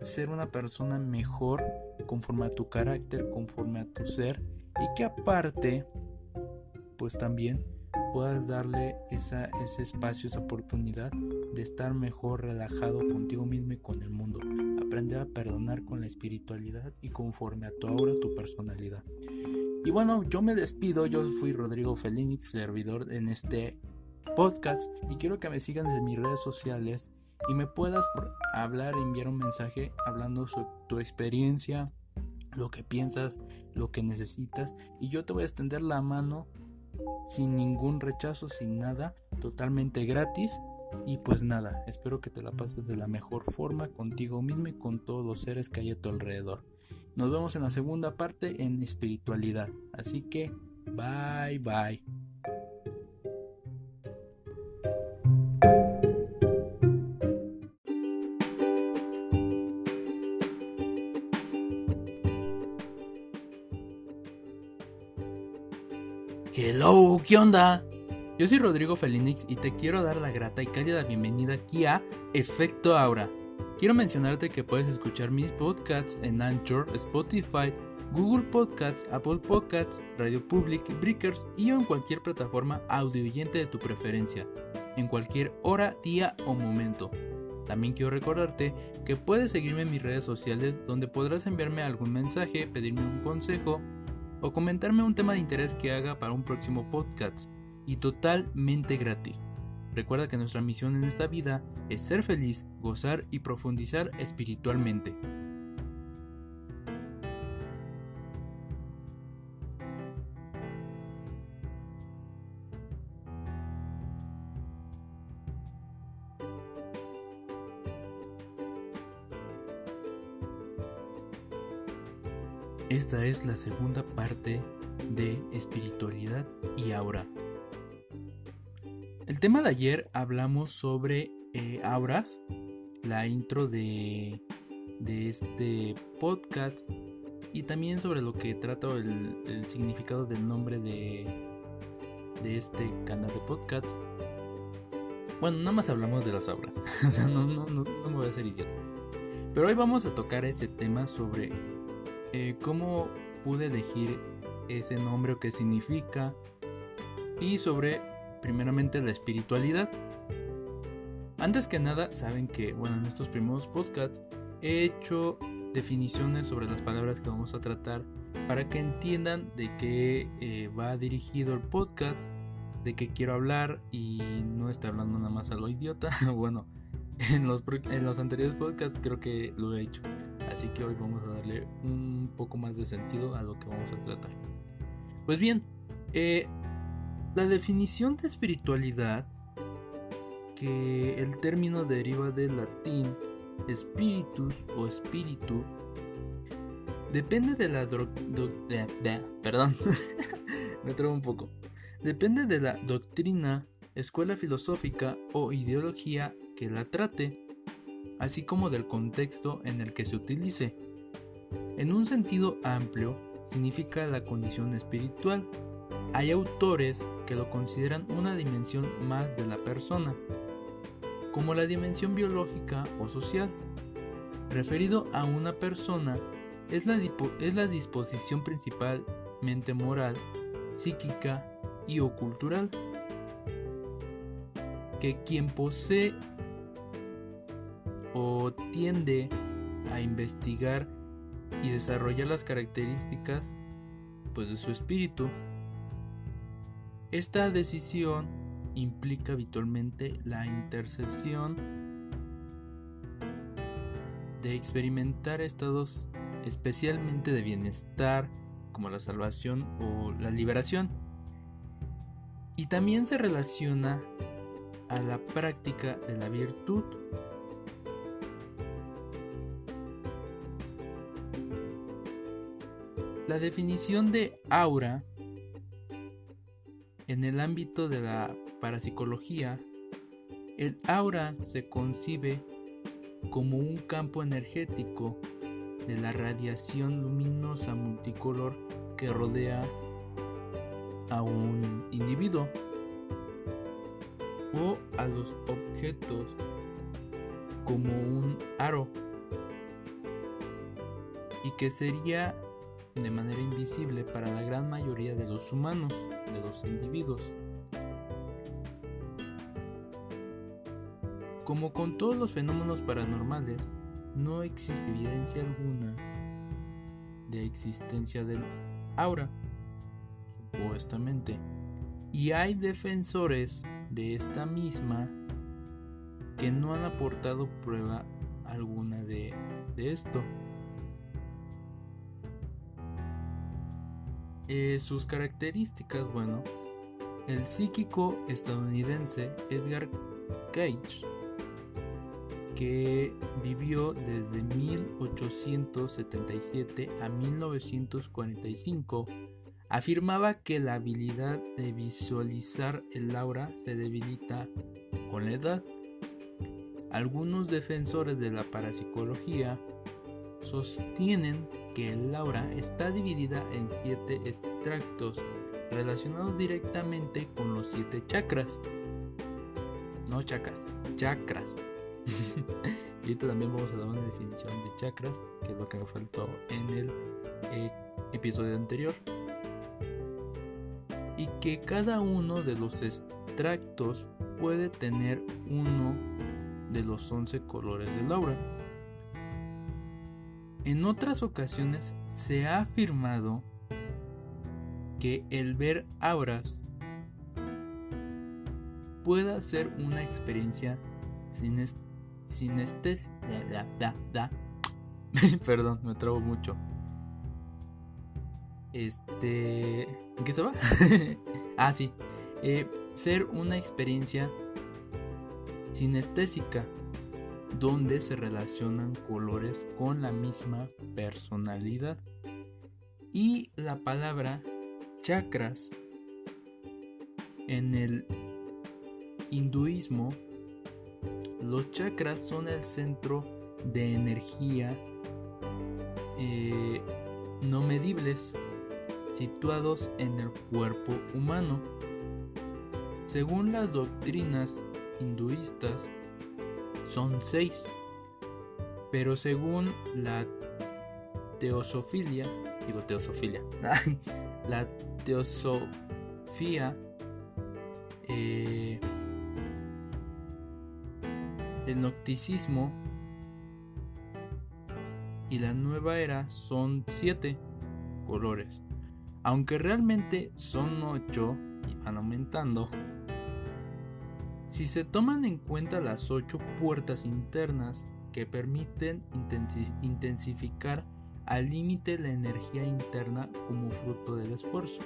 ser una persona mejor conforme a tu carácter, conforme a tu ser y que aparte pues también puedas darle esa, ese espacio, esa oportunidad de estar mejor relajado contigo mismo y con el mundo. Aprender a perdonar con la espiritualidad y conforme a tu aura, tu personalidad. Y bueno, yo me despido, yo fui Rodrigo Felínix, servidor en este Podcast y quiero que me sigan en mis redes sociales y me puedas hablar, enviar un mensaje hablando sobre tu experiencia, lo que piensas, lo que necesitas y yo te voy a extender la mano sin ningún rechazo, sin nada, totalmente gratis. Y pues nada, espero que te la pases de la mejor forma contigo mismo y con todos los seres que hay a tu alrededor. Nos vemos en la segunda parte en espiritualidad. Así que, bye bye. ¿Qué onda? Yo soy Rodrigo Felinix y te quiero dar la grata y cálida bienvenida aquí a Efecto Aura. Quiero mencionarte que puedes escuchar mis podcasts en Anchor, Spotify, Google Podcasts, Apple Podcasts, Radio Public, Breakers y en cualquier plataforma audioyente de tu preferencia, en cualquier hora, día o momento. También quiero recordarte que puedes seguirme en mis redes sociales donde podrás enviarme algún mensaje, pedirme un consejo o comentarme un tema de interés que haga para un próximo podcast y totalmente gratis. Recuerda que nuestra misión en esta vida es ser feliz, gozar y profundizar espiritualmente. Esta es la segunda parte de espiritualidad y aura. El tema de ayer hablamos sobre eh, auras, la intro de, de, este podcast y también sobre lo que trata el, significado del nombre de, de este canal de podcast. Bueno, nada más hablamos de las auras, <laughs> no, no, no, no me voy a hacer idiota. Pero hoy vamos a tocar ese tema sobre eh, cómo pude elegir ese nombre o qué significa y sobre primeramente la espiritualidad. Antes que nada, saben que, bueno, en estos primeros podcasts he hecho definiciones sobre las palabras que vamos a tratar para que entiendan de qué eh, va dirigido el podcast, de qué quiero hablar y no esté hablando nada más a lo idiota. <laughs> bueno, en los, en los anteriores podcasts creo que lo he hecho. Así que hoy vamos a darle un poco más de sentido a lo que vamos a tratar. Pues bien, eh, la definición de espiritualidad, que el término deriva del latín spiritus o espíritu, depende de la perdón, <laughs> me un poco. Depende de la doctrina, escuela filosófica o ideología que la trate así como del contexto en el que se utilice. En un sentido amplio, significa la condición espiritual. Hay autores que lo consideran una dimensión más de la persona, como la dimensión biológica o social. Referido a una persona, es la, es la disposición principalmente moral, psíquica y o cultural que quien posee o tiende a investigar y desarrollar las características pues de su espíritu. Esta decisión implica habitualmente la intercesión de experimentar estados especialmente de bienestar como la salvación o la liberación. Y también se relaciona a la práctica de la virtud La definición de aura en el ámbito de la parapsicología, el aura se concibe como un campo energético de la radiación luminosa multicolor que rodea a un individuo o a los objetos como un aro y que sería de manera invisible para la gran mayoría de los humanos, de los individuos. Como con todos los fenómenos paranormales, no existe evidencia alguna de existencia del aura, supuestamente. Y hay defensores de esta misma que no han aportado prueba alguna de, de esto. Eh, sus características, bueno, el psíquico estadounidense Edgar Cage, que vivió desde 1877 a 1945, afirmaba que la habilidad de visualizar el aura se debilita con la edad. Algunos defensores de la parapsicología sostienen que aura está dividida en siete extractos relacionados directamente con los siete chakras. No chakras, chakras. <laughs> y ahorita también vamos a dar una definición de chakras, que es lo que me faltó en el eh, episodio anterior. Y que cada uno de los extractos puede tener uno de los 11 colores del aura. En otras ocasiones se ha afirmado que el ver auras pueda ser una experiencia sin sinestesia. <laughs> Perdón, me trabo mucho. Este. ¿En qué estaba? <laughs> ah, sí. Eh, ser una experiencia sinestésica donde se relacionan colores con la misma personalidad. Y la palabra chakras en el hinduismo, los chakras son el centro de energía eh, no medibles situados en el cuerpo humano. Según las doctrinas hinduistas, son seis. Pero según la teosofilia, digo teosofilia, la teosofía, eh, el nocticismo y la nueva era son siete colores. Aunque realmente son ocho y van aumentando, si se toman en cuenta las ocho puertas internas que permiten intensificar al límite la energía interna como fruto del esfuerzo.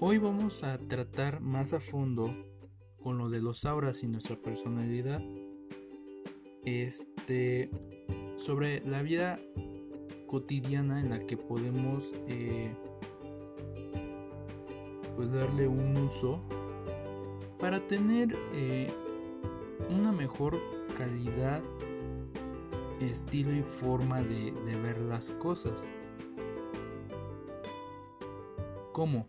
Hoy vamos a tratar más a fondo con lo de los auras y nuestra personalidad. Este sobre la vida cotidiana en la que podemos eh, pues darle un uso para tener eh, una mejor calidad estilo y forma de, de ver las cosas. Como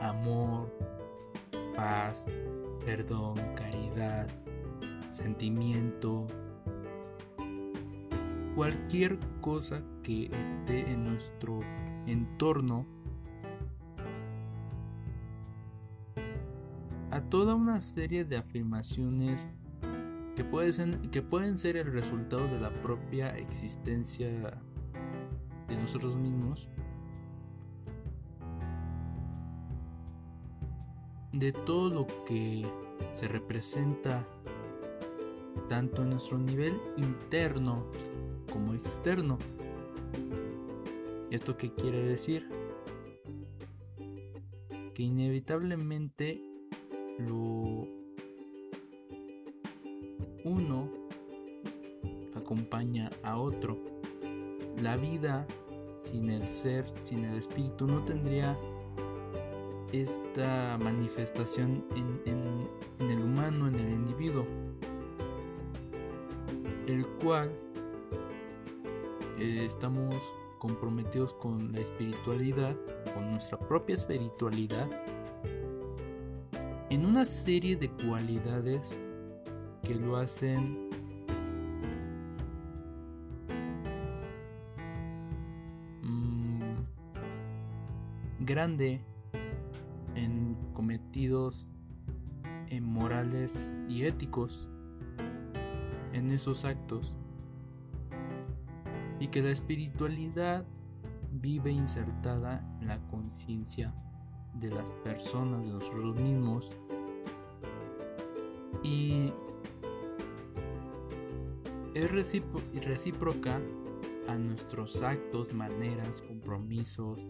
amor paz perdón caridad sentimiento cualquier cosa que esté en nuestro entorno a toda una serie de afirmaciones que pueden, ser el resultado de la propia existencia de nosotros mismos, de todo lo que se representa tanto en nuestro nivel interno como externo. ¿Esto qué quiere decir? Que inevitablemente lo uno acompaña a otro. La vida sin el ser, sin el espíritu, no tendría esta manifestación en, el humano, en el individuo, el cual eh, estamos comprometidos con la espiritualidad, con nuestra propia espiritualidad, en una serie de cualidades que lo hacen mm, grande en cometidos en morales y éticos en esos actos y que la espiritualidad vive insertada en la conciencia de las personas, de nosotros mismos. Y es recíproca a nuestros actos, maneras, compromisos,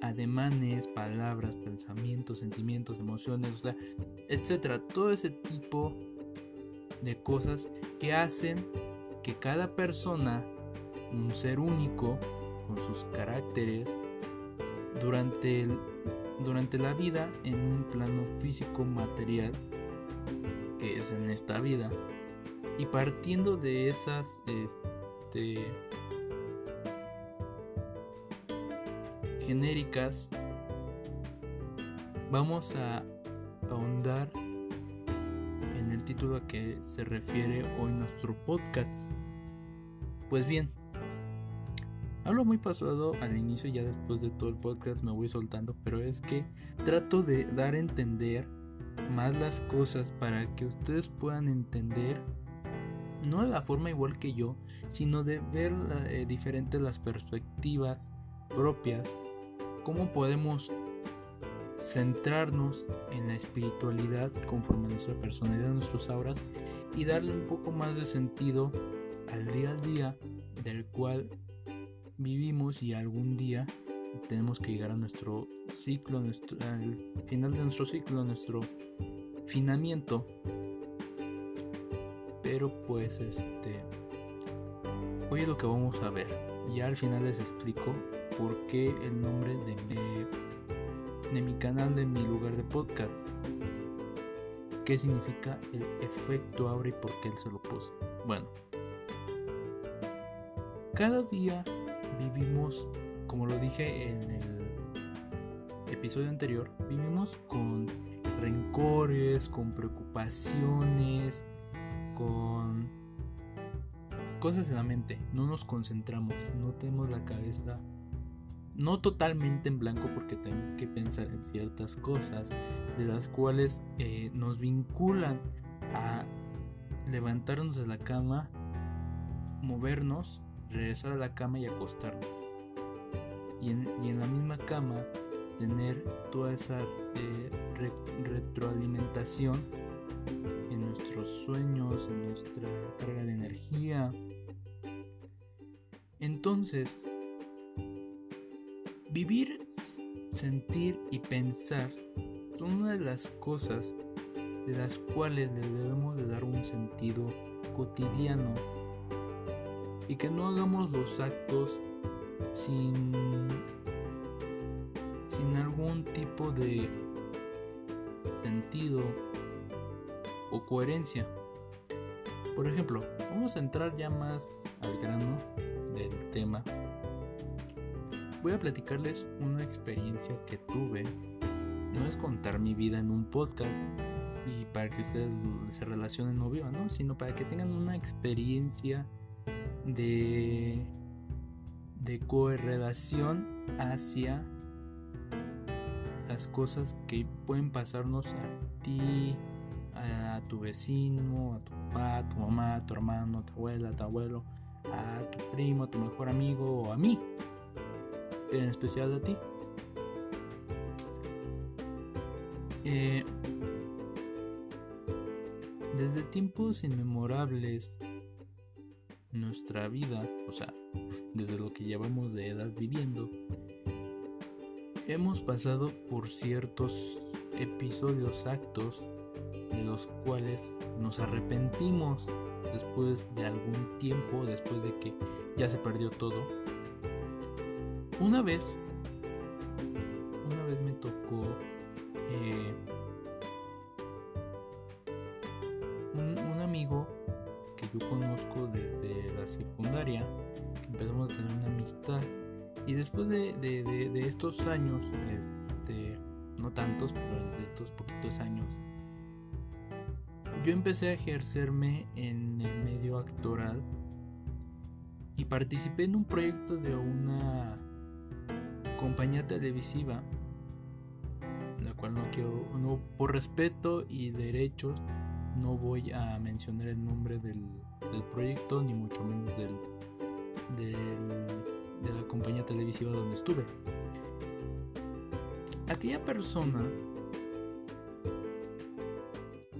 ademanes, palabras, pensamientos, sentimientos, emociones, o etcétera. Todo ese tipo de cosas que hacen que cada persona, un ser único, con sus caracteres, durante, durante la vida en un plano físico material, que es en esta vida, y partiendo de esas este, genéricas, vamos a a que se refiere hoy nuestro podcast. Pues bien, hablo muy pasado al inicio, ya después de todo el podcast me voy soltando, pero es que trato de dar a entender más las cosas para que ustedes puedan entender no de la forma igual que yo, sino de ver eh, diferentes las perspectivas propias, cómo podemos centrarnos en la espiritualidad conforme a nuestra personalidad, nuestros auras y darle un poco más de sentido al día a día del cual vivimos y algún día tenemos que llegar a nuestro ciclo, al final de nuestro ciclo, nuestro finamiento. Pero pues este hoy es lo que vamos a ver. Ya al final les explico por qué el nombre de mi, de mi canal de mi lugar de podcast. Qué significa el efecto abre y por qué él se lo puse bueno cada día vivimos como lo dije en el episodio anterior vivimos con rencores con preocupaciones con cosas en la mente, no nos concentramos, no tenemos la cabeza no totalmente en blanco porque tenemos que pensar en ciertas cosas de las cuales eh, nos vinculan a levantarnos de la cama, movernos, regresar a la cama y acostarnos. Y en, la misma cama tener toda esa eh, retroalimentación en nuestros sueños, en nuestra carga de energía. Entonces, vivir, sentir y pensar son una de las cosas de las cuales le debemos de dar un sentido cotidiano y que no hagamos los actos sin sin algún tipo de sentido o coherencia. Por ejemplo, vamos a entrar ya más al grano del tema. Voy a platicarles una experiencia que tuve. No es contar mi vida en un podcast y para que ustedes se relacionen o vivan, ¿no? Sino para que tengan una experiencia de, de correlación hacia las cosas que pueden pasarnos a ti, a tu vecino, a tu papá, a tu mamá, a tu hermano, a tu abuela, a tu abuelo, a tu primo, a tu mejor amigo o a mí, en especial a ti. Eh, desde tiempos inmemorables nuestra vida, o sea, desde lo que llevamos de edad viviendo, hemos pasado por ciertos episodios, actos de los cuales nos arrepentimos después de algún tiempo, después de que ya se perdió todo. Una vez, una vez me tocó eh, un, amigo que yo conozco desde la secundaria, que empezamos a tener una amistad. Y después de, de estos años, este, no tantos, pero de estos poquitos años, yo empecé a ejercerme en el medio actoral y participé en un proyecto de una compañía televisiva, la cual no quiero, no, por respeto y derechos, no voy a mencionar el nombre del del proyecto ni mucho menos del, de la compañía televisiva donde estuve. Aquella persona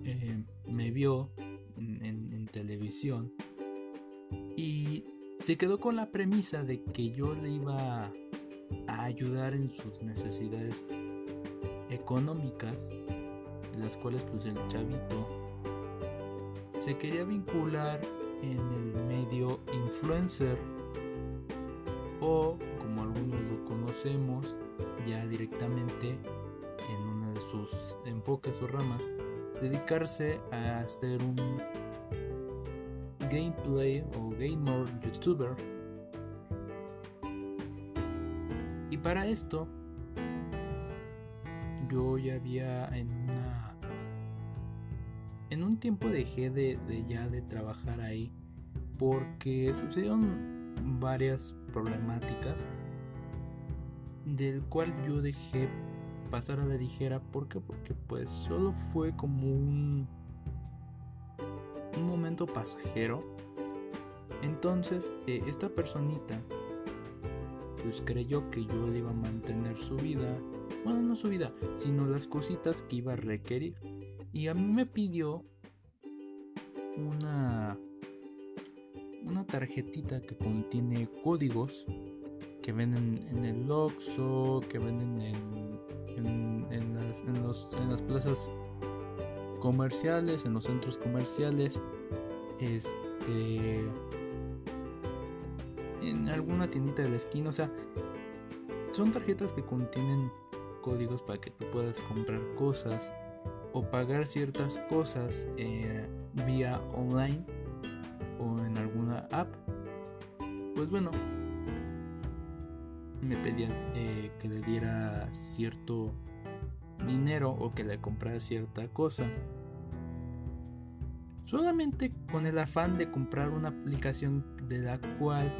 eh, me vio en televisión y se quedó con la premisa de que yo le iba a ayudar en sus necesidades económicas, las cuales pues el chavito se quería vincular en el medio influencer o como algunos lo conocemos ya directamente en uno de sus enfoques o ramas dedicarse a hacer un gameplay o gamer youtuber para esto yo ya había en una en un tiempo dejé de, ya de trabajar ahí porque sucedieron varias problemáticas del cual yo dejé pasar a la ligera. Porque porque pues solo fue como un un momento pasajero. Entonces eh, esta personita pues creyó que yo le iba a mantener su vida bueno, no su vida, sino las cositas que iba a requerir. Y a mí me pidió una una tarjetita que contiene códigos que venden en el Oxxo, que venden en, en, las, en, los, en las plazas comerciales, en los centros comerciales, este, en alguna tiendita de la esquina, o sea, son tarjetas que contienen códigos para que tú puedas comprar cosas o pagar ciertas cosas eh, vía online o en alguna app. Pues bueno, me pedían eh, que le diera cierto dinero o que le comprara cierta cosa. Solamente con el afán de comprar una aplicación de la cual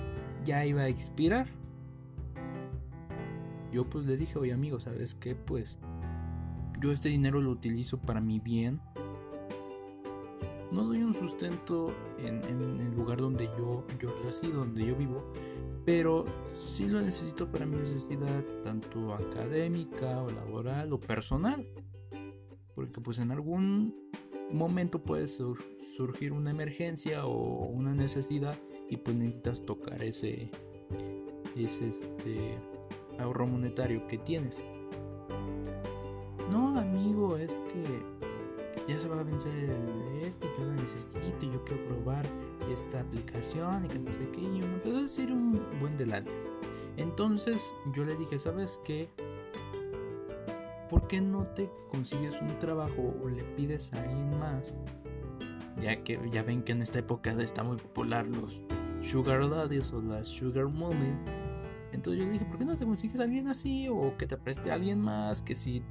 ya iba a expirar yo pues le dije, oye amigo, ¿sabes qué? Pues yo este dinero lo utilizo para mi bien. No doy un sustento en, el lugar donde yo, yo resido, donde yo vivo, pero sí lo necesito para mi necesidad, tanto académica o laboral o personal. Porque pues en algún momento puede surgir una emergencia o una necesidad y pues necesitas tocar ese, ese este, ahorro monetario que tienes. No, amigo, es que ya se va a vencer este, yo lo necesito, yo quiero probar esta aplicación y que no sé qué. Y me empezó a decir un buen de Entonces yo le dije, ¿sabes qué? ¿Por qué no te consigues un trabajo o le pides a alguien más? Ya que ya ven que en esta época está muy popular los sugar daddies o las sugar mommies entonces yo le dije, ¿por qué no te consigues alguien así? O que te preste alguien más, que si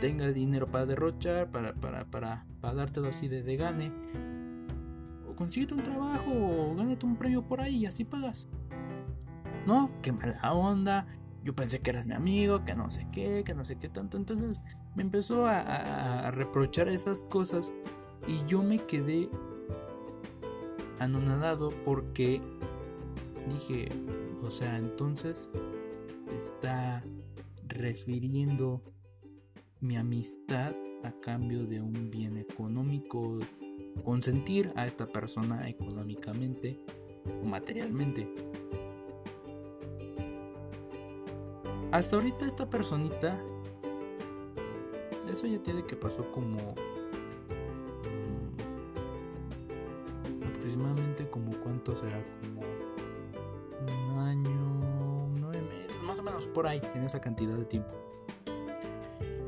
tenga dinero para derrochar, para, para, para, para dártelo así de, gane. O consíguete un trabajo, o gánate un premio por ahí y así pagas. No, qué mala onda. Yo pensé que eras mi amigo, que no sé qué, que no sé qué tanto. Entonces me empezó a reprochar esas cosas y yo me quedé anonadado porque dije, o sea, entonces está refiriendo mi amistad a cambio de un bien económico, consentir a esta persona económicamente o materialmente. Hasta ahorita esta personita, eso ya tiene que pasó como por ahí, en esa cantidad de tiempo.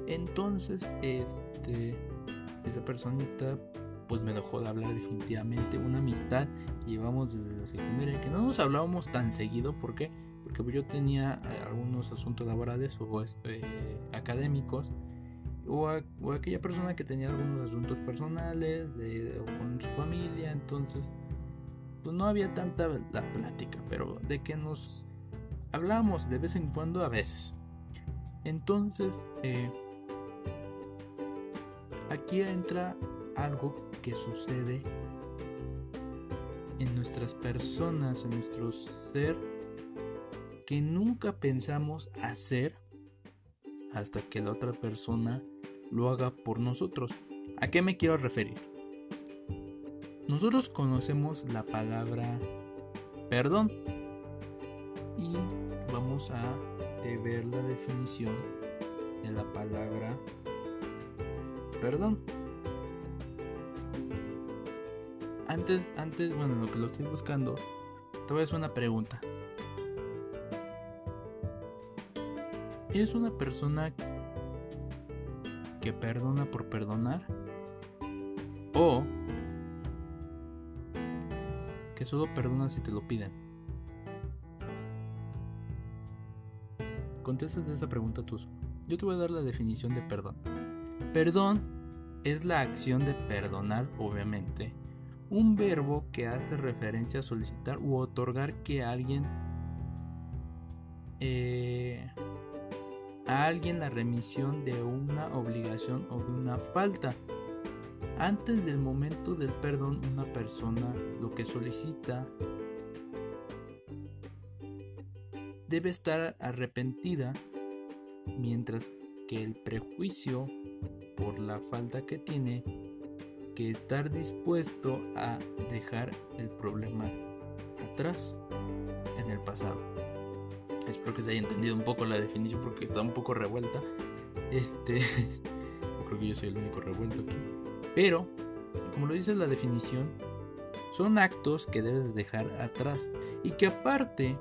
Entonces, este, esa personita, pues me dejó de hablar definitivamente. Una amistad que llevamos desde la secundaria, que no nos hablábamos tan seguido, ¿por qué? Porque yo tenía eh, algunos asuntos laborales o este, académicos. O, aquella persona que tenía algunos asuntos personales de, o con su familia, entonces pues no había tanta la plática, pero de que nos Hablábamos de vez en cuando a veces. Entonces, eh, aquí entra algo que sucede en nuestras personas, en nuestro ser, que nunca pensamos hacer hasta que la otra persona lo haga por nosotros. ¿A qué me quiero referir? Nosotros conocemos la palabra perdón y a eh, ver la definición de la palabra perdón. Antes, antes, bueno, lo que lo estoy buscando, te voy a hacer una pregunta. ¿Eres una persona que perdona por perdonar? ¿O que solo perdona si te lo piden? Contestas esa pregunta tú. Yo te voy a dar la definición de perdón. Perdón es la acción de perdonar, obviamente, un verbo que hace referencia a solicitar u otorgar que alguien eh, a alguien la remisión de una obligación o de una falta. Antes del momento del perdón, una persona lo que solicita debe estar arrepentida, mientras que el prejuicio por la falta que tiene que estar dispuesto a dejar el problema atrás en el pasado. Espero que se haya entendido un poco la definición porque está un poco revuelta. Este, <laughs> creo que yo soy el único revuelto aquí. Pero, como lo dice la definición, son actos que debes dejar atrás y que aparte,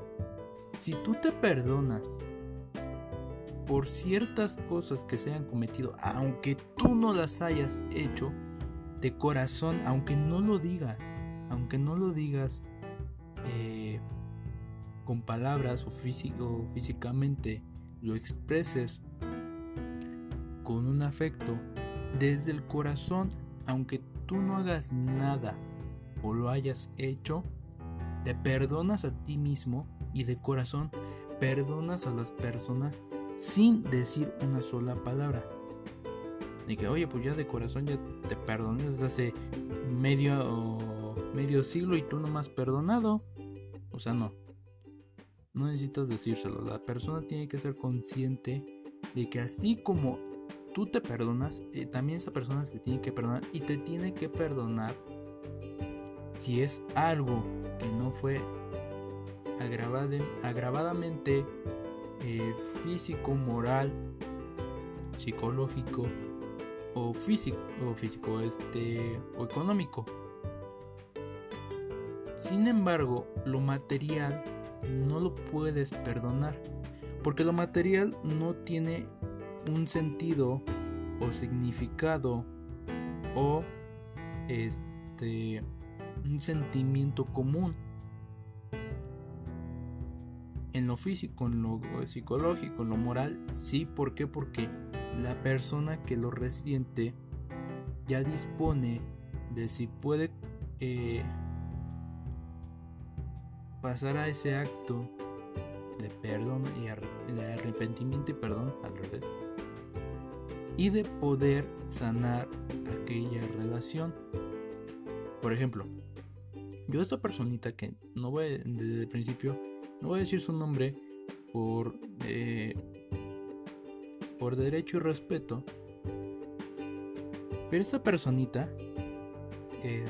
si tú te perdonas por ciertas cosas que se hayan cometido, aunque tú no las hayas hecho de corazón, aunque no lo digas, aunque no lo digas eh, con palabras o, o físicamente, lo expreses con un afecto desde el corazón, aunque tú no hagas nada o lo hayas hecho, te perdonas a ti mismo y de corazón perdonas a las personas sin decir una sola palabra. Y que, oye, pues ya de corazón ya te perdoné desde hace medio, medio siglo y tú no me has perdonado. O sea, no. No necesitas decírselo. La persona tiene que ser consciente de que así como tú te perdonas, eh, también esa persona se tiene que perdonar y te tiene que perdonar si es algo que no fue agravadamente eh, físico, moral, psicológico o físico, o físico este, o económico. Sin embargo, lo material no lo puedes perdonar, porque lo material no tiene un sentido o significado o este un sentimiento común en lo físico, en lo psicológico, en lo moral, sí, ¿por qué? Porque la persona que lo resiente ya dispone de si puede eh, pasar a ese acto de perdón y de arrepentimiento y perdón al revés y de poder sanar aquella relación por ejemplo yo esta personita que no voy desde el principio no voy a decir su nombre por, eh, por derecho y respeto. Pero esta personita, eh,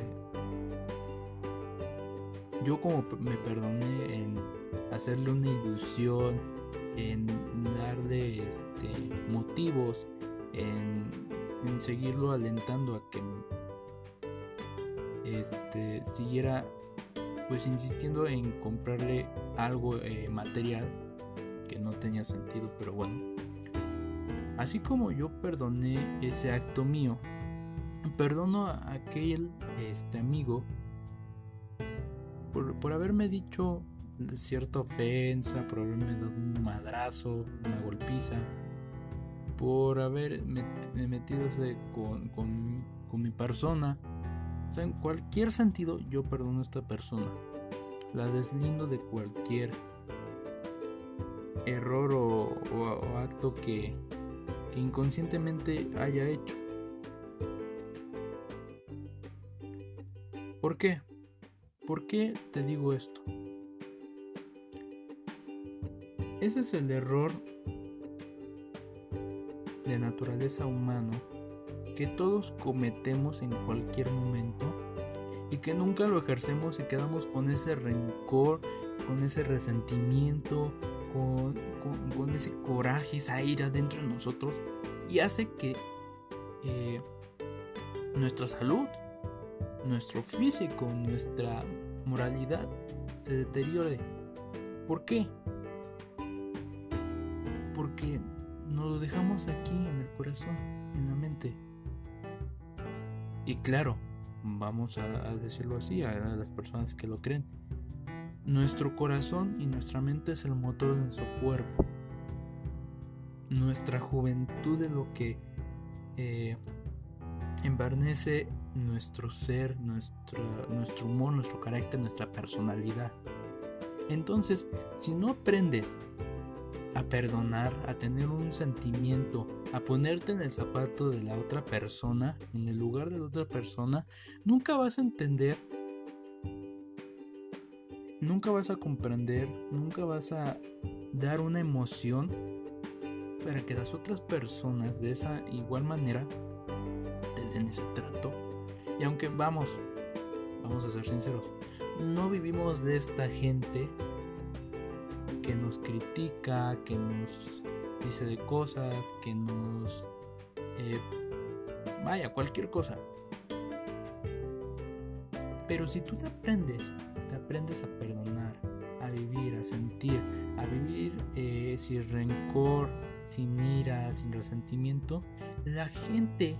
yo como me perdoné en hacerle una ilusión, en darle este, motivos, en, en seguirlo alentando a que este, siguiera pues insistiendo en comprarle algo eh, material que no tenía sentido, pero bueno. Así como yo perdoné ese acto mío, perdono a aquel este amigo por, por haberme dicho cierta ofensa, por haberme dado un madrazo, una golpiza, por haberme metido con, con, con mi persona en cualquier sentido yo perdono a esta persona. La deslindo de cualquier error o, acto que, que inconscientemente haya hecho. ¿Por qué? ¿Por qué te digo esto? Ese es el error de naturaleza humano que todos cometemos en cualquier momento y que nunca lo ejercemos y quedamos con ese rencor, con ese resentimiento, con, ese coraje, esa ira dentro de nosotros y hace que eh, nuestra salud, nuestro físico, nuestra moralidad se deteriore. ¿Por qué? Porque nos lo dejamos aquí en el corazón, en la mente. Y claro, vamos a, decirlo así a las personas que lo creen. Nuestro corazón y nuestra mente es el motor de nuestro cuerpo. Nuestra juventud es lo que eh, embarnece nuestro ser, nuestro, nuestro humor, nuestro carácter, nuestra personalidad. Entonces, si no aprendes a perdonar, a tener un sentimiento, a ponerte en el zapato de la otra persona, en el lugar de la otra persona, nunca vas a entender, nunca vas a comprender, nunca vas a dar una emoción para que las otras personas de esa igual manera te den ese trato. Y aunque vamos, vamos a ser sinceros, no vivimos de esta gente que nos critica, que nos dice de cosas, que nos... Eh, vaya, cualquier cosa. Pero si tú te aprendes, te aprendes a perdonar, a vivir, a sentir, a vivir eh, sin rencor, sin ira, sin resentimiento, la gente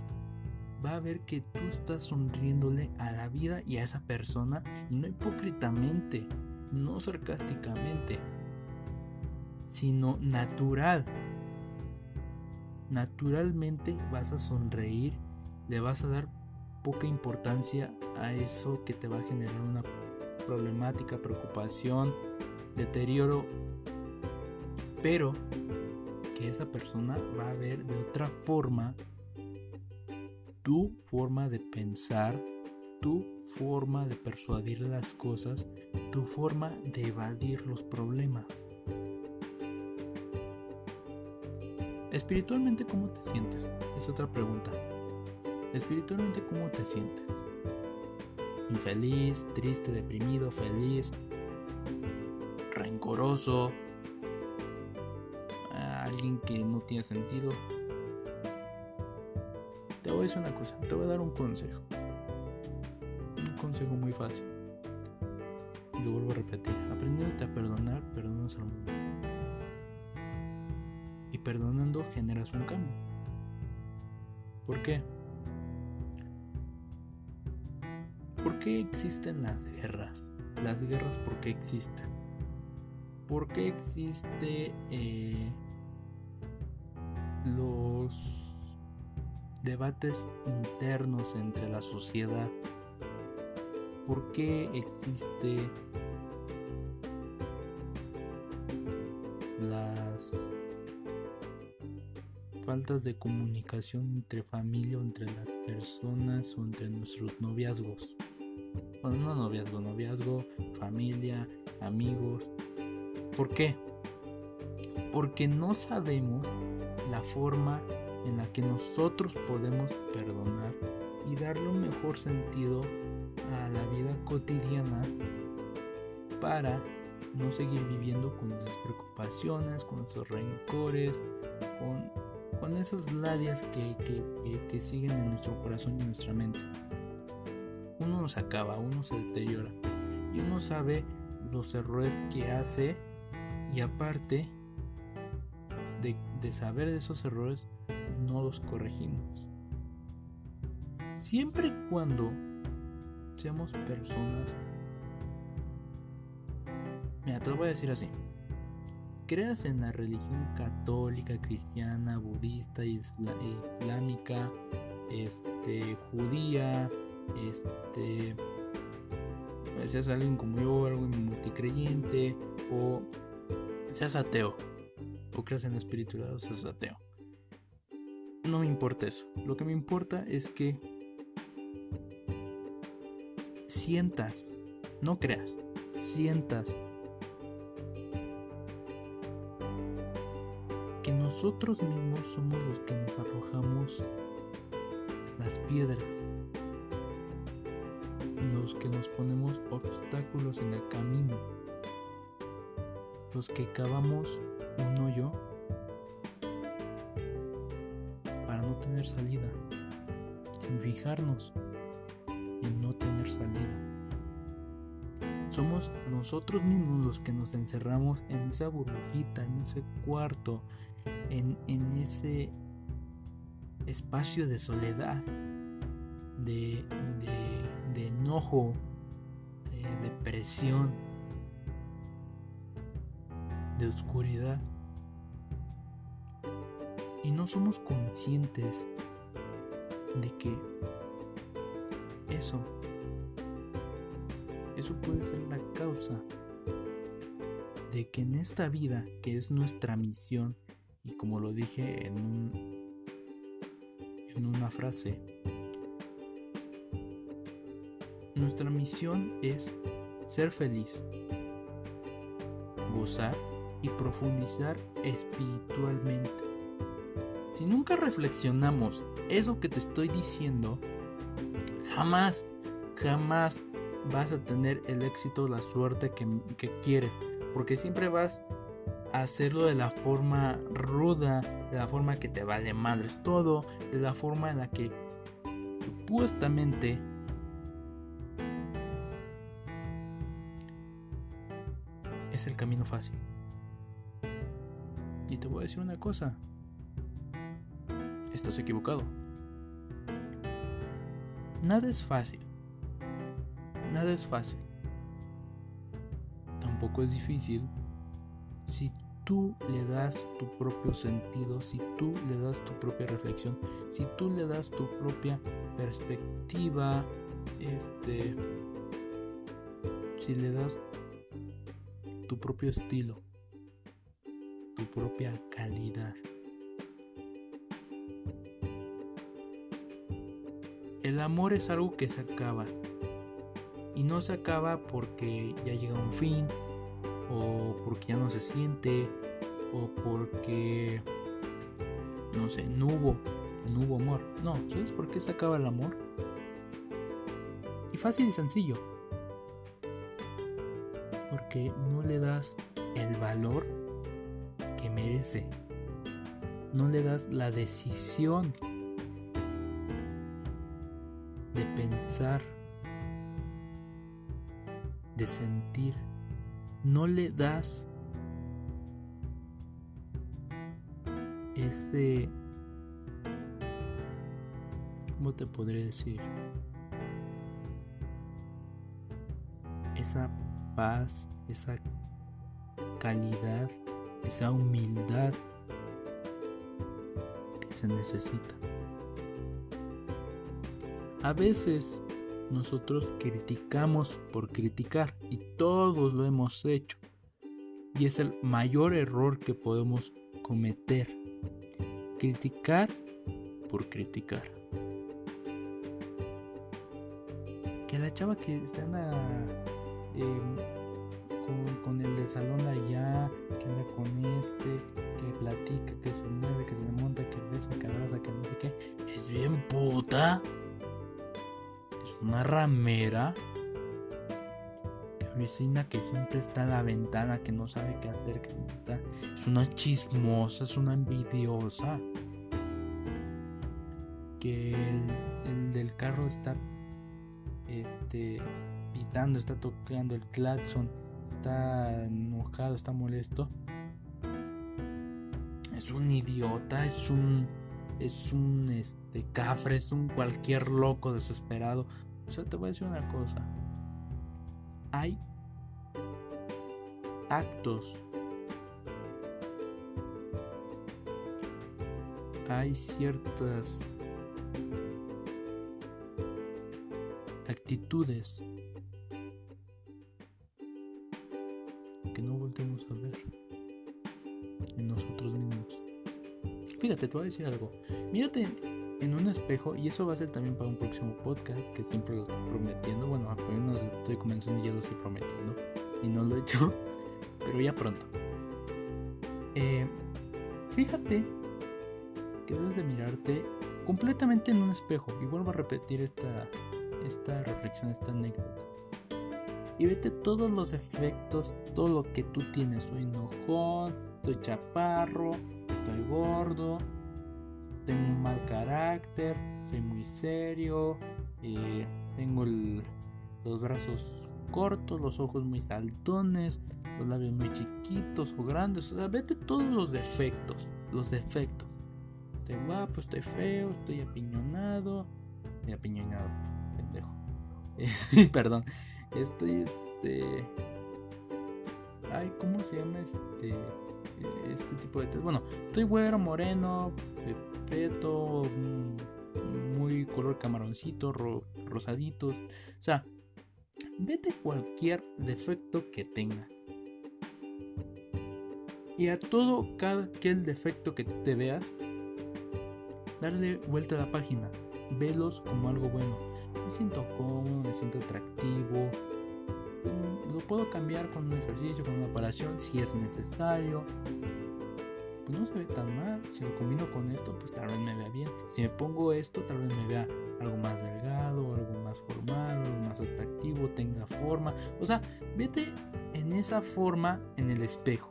va a ver que tú estás sonriéndole a la vida y a esa persona, y no hipócritamente, no sarcásticamente, sino natural. Naturalmente vas a sonreír, le vas a dar poca importancia a eso que te va a generar una problemática, preocupación, deterioro, pero que esa persona va a ver de otra forma tu forma de pensar, tu forma de persuadir las cosas, tu forma de evadir los problemas. Espiritualmente, ¿cómo te sientes? Es otra pregunta. Espiritualmente, ¿cómo te sientes? Infeliz, triste, deprimido, feliz, rencoroso, alguien que no tiene sentido. Te voy a decir una cosa, te voy a dar un consejo. Un consejo muy fácil. Lo vuelvo a repetir. Aprendiéndote a perdonar, perdonas al mundo perdonando generas un cambio. ¿Por qué? ¿Por qué existen las guerras? Las guerras, ¿por qué existen? ¿Por qué existe eh, los debates internos entre la sociedad? ¿Por qué existe faltas de comunicación entre familia entre las personas o entre nuestros noviazgos. Bueno, no noviazgo, noviazgo, familia, amigos. ¿Por qué? Porque no sabemos la forma en la que nosotros podemos perdonar y darle un mejor sentido a la vida cotidiana para no seguir viviendo con esas preocupaciones, con esos rencores, con con esas ladias que, que, siguen en nuestro corazón y en nuestra mente. Uno nos acaba, uno se deteriora y uno sabe los errores que hace y aparte de, de saber de esos errores no los corregimos. Siempre y cuando seamos personas... Lo voy a decir así creas en la religión católica, cristiana, budista, islámica, este, judía, este, pues, seas alguien como yo, alguien multicreyente, o seas ateo, o creas en la espiritualidad o seas ateo. No me importa eso. Lo que me importa es que sientas no creas, sientas nosotros mismos somos los que nos arrojamos las piedras, los que nos ponemos obstáculos en el camino, los que cavamos un hoyo para no tener salida, sin fijarnos en no tener salida. Somos nosotros mismos los que nos encerramos en esa burbujita, en ese cuarto, en, ese espacio de soledad, de, de, enojo, de depresión, de oscuridad. Y no somos conscientes de que eso, eso puede ser la causa de que en esta vida, que es nuestra misión, y como lo dije en, un, en una frase, nuestra misión es ser feliz, gozar y profundizar espiritualmente. Si nunca reflexionamos eso que te estoy diciendo, jamás, jamás vas a tener el éxito, la suerte que, que quieres. Porque siempre vas hacerlo de la forma ruda, de la forma que te vale madres todo, de la forma en la que supuestamente es el camino fácil. Y te voy a decir una cosa. Estás equivocado. Nada es fácil. Nada es fácil. Tampoco es difícil tú le das tu propio sentido, si tú le das tu propia reflexión, si tú le das tu propia perspectiva, este, si le das tu propio estilo, tu propia calidad. El amor es algo que se acaba. Y no se acaba porque ya llega un fin, o porque ya no se siente, o porque, no sé, no hubo, no hubo amor. No, ¿sabes por qué se acaba el amor? Y fácil y sencillo. Porque no le das el valor que merece. No le das la decisión de pensar, de sentir no le das ese... ¿Cómo te podré decir? Esa paz, esa calidad, esa humildad que se necesita. A veces nosotros criticamos por criticar y todos lo hemos hecho. Y es el mayor error que podemos cometer. Criticar por criticar. Que la chava que se anda em, con, el de salón allá, que anda con este, que platica, que se mueve, que se monta, que besa, que abraza, que no sé qué, es bien puta una ramera vecina que siempre está en la ventana, que no sabe qué hacer, que siempre está. Es una chismosa, es una envidiosa. Que el, del carro está este pitando, está tocando el claxon, está enojado, está molesto. Es un idiota, es un es un este cafre, es un cualquier loco desesperado o sea, te voy a decir una cosa. Hay actos. Hay ciertas actitudes Fíjate, te voy a decir algo. Mírate en un espejo, y eso va a ser también para un próximo podcast que siempre lo estoy prometiendo. Bueno, apenas estoy comenzando y ya lo estoy prometiendo, y no lo he hecho, <laughs> pero ya pronto. Eh, fíjate que debes de mirarte completamente en un espejo, y vuelvo a repetir esta, esta reflexión, esta anécdota. Y vete todos los efectos, todo lo que tú tienes. Soy enojón, estoy chaparro, estoy gordo, tengo un mal carácter, soy muy serio, eh, tengo los brazos cortos, los ojos muy saltones, los labios muy chiquitos o grandes. O sea, vete todos los defectos, los defectos. Estoy guapo, estoy feo, estoy apiñonado. Estoy apiñonado, pendejo. <laughs> perdón. Estoy este. Ay, ¿cómo se llama este? Este tipo de Bueno, estoy güero, moreno, peto, mm, muy color camaroncito, rosaditos. O sea, vete cualquier defecto que tengas. Y a todo cada aquel defecto que te veas, darle vuelta a la página. Velos como algo bueno. Me siento cómodo, me siento atractivo. Lo puedo cambiar con un ejercicio, con una operación si es necesario pues no se ve tan mal. Si lo combino con esto, pues tal vez me vea bien. Si me pongo esto, tal vez me vea algo más delgado, algo más formal, algo más atractivo, tenga forma. O sea, vete en esa forma en el espejo.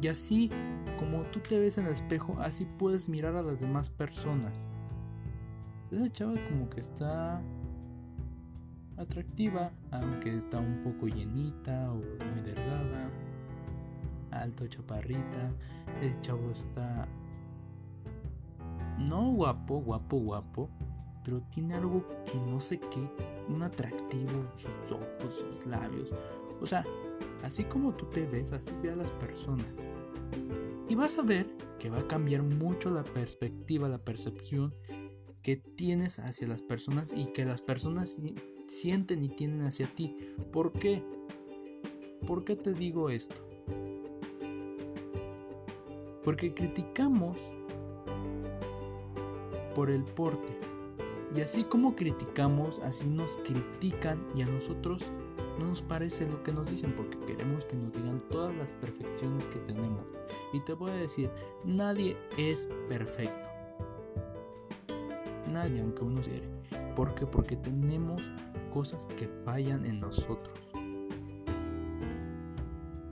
Y así, como tú te ves en el espejo, así puedes mirar a las demás personas. Esa chava como que está atractiva, aunque está un poco llenita o muy delgada alto, chaparrita. El chavo está no guapo, guapo, guapo, pero tiene algo que no sé qué, un atractivo, sus ojos, sus labios. O sea, así como tú te ves, así ve a las personas. Y vas a ver que va a cambiar mucho la perspectiva, la percepción que tienes hacia las personas y que las personas sienten y tienen hacia ti. ¿Por qué? ¿Por qué te digo esto? Porque criticamos por el porte. Y así como criticamos, así nos critican y a nosotros no nos parece lo que nos dicen porque queremos que nos digan todas las perfecciones que tenemos. Y te voy a decir, nadie es perfecto. Nadie, aunque uno quiere. ¿Por qué? Porque tenemos cosas que fallan en nosotros.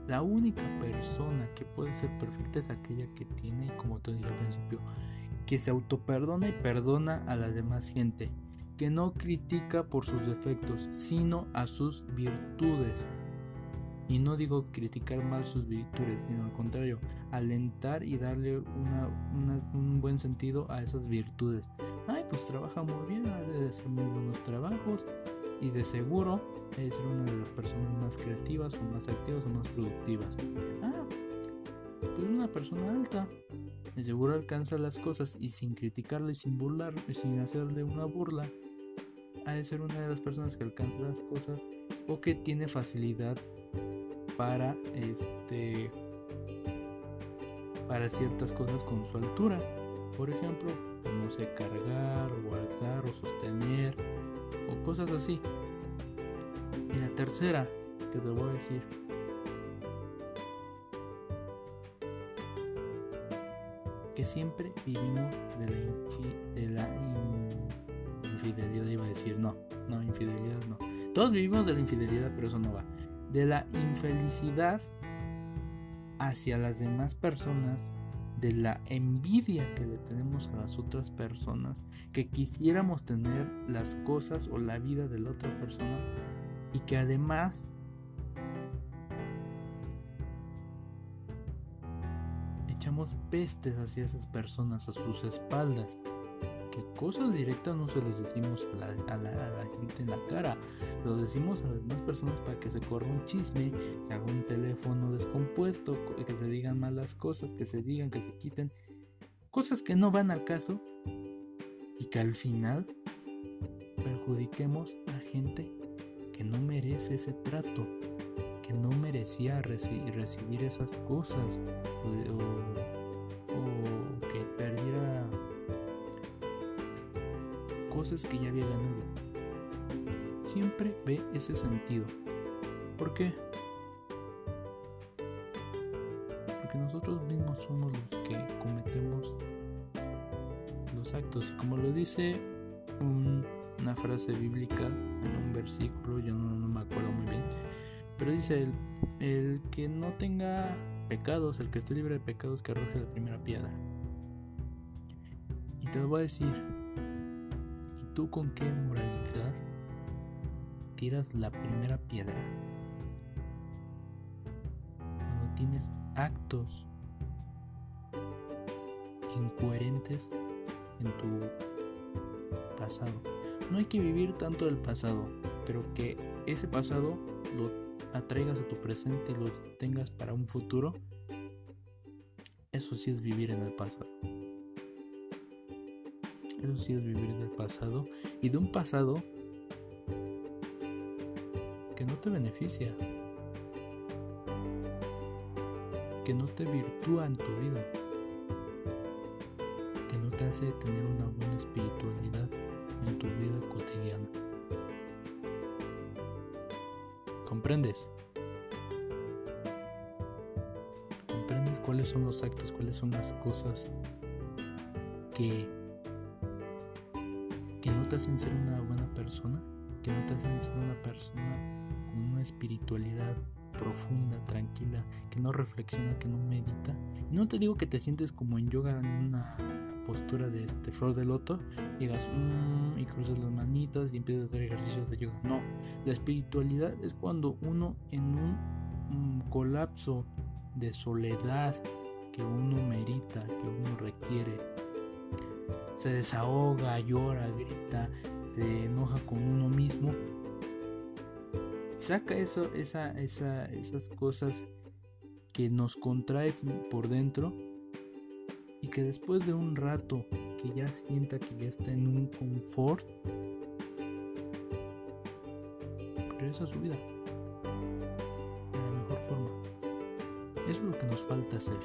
La única persona que puede ser perfecta es aquella que tiene, como te dije al principio, que se autoperdona y perdona a la demás gente, que no critica por sus defectos, sino a sus virtudes. Y no digo criticar mal sus virtudes, sino al contrario, alentar y darle un buen sentido a esas virtudes. Ay, pues trabaja muy bien, de hacer muy buenos trabajos, y de seguro es una de las personas más creativas o más activas o más productivas. Ah, pues una persona alta. De seguro alcanza las cosas y sin criticarle, sin burlar, sin hacerle una burla, ha de ser una de las personas que alcanza las cosas o que tiene facilidad para este para ciertas cosas con su altura. Por ejemplo, no sé, cargar o alzar o sostener o cosas así. Y la tercera que te voy a decir. Que siempre vivimos de la, infidelidad, iba a decir, no, no, infidelidad no. Todos vivimos de la infidelidad, pero eso no va. De la infelicidad hacia las demás personas de la envidia que le tenemos a las otras personas, que quisiéramos tener las cosas o la vida de la otra persona y que además echamos pestes hacia esas personas, a sus espaldas cosas directas no se los decimos a la, gente en la cara, se los decimos a las demás personas para que se corra un chisme, se haga un teléfono descompuesto, que se digan malas cosas, que se digan, que se quiten, cosas que no van al caso y que al final perjudiquemos a gente que no merece ese trato, que no merecía recibir esas cosas cosas que ya había ganado. Siempre ve ese sentido. ¿Por qué? Porque nosotros mismos somos los que cometemos los actos. Y como lo dice una frase bíblica en un versículo, yo no, me acuerdo muy bien, pero dice, el, el que no tenga pecados, el que esté libre de pecados, que arroje la primera piedra. Y te lo voy a decir, ¿y tú con qué moralidad tiras la primera piedra? Cuando tienes actos incoherentes en tu pasado. No hay que vivir tanto del pasado, pero que ese pasado lo atraigas a tu presente y lo tengas para un futuro. Eso sí es vivir en el pasado. Eso sí es vivir en el pasado y de un pasado que no te beneficia, que no te virtúa en tu vida te hace tener una buena espiritualidad en tu vida cotidiana. ¿Comprendes? ¿Comprendes cuáles son los actos, cuáles son las cosas que, que no te hacen ser una buena persona? Que no te hacen ser una persona con una espiritualidad profunda, tranquila, que no reflexiona, que no medita. Y no te digo que te sientes como en yoga en una postura de este flor de loto, llegas mm", y cruzas las manitas y empiezas a hacer ejercicios de yoga. No, la espiritualidad es cuando uno en un mm, colapso de soledad que uno merita, que uno requiere, se desahoga, llora, grita, se enoja con uno mismo, saca eso, esa, esa, esas cosas que nos contrae por dentro y que después de un rato que ya sienta que ya está en un confort, regresa a su vida de la mejor forma. Eso es lo que nos falta hacer.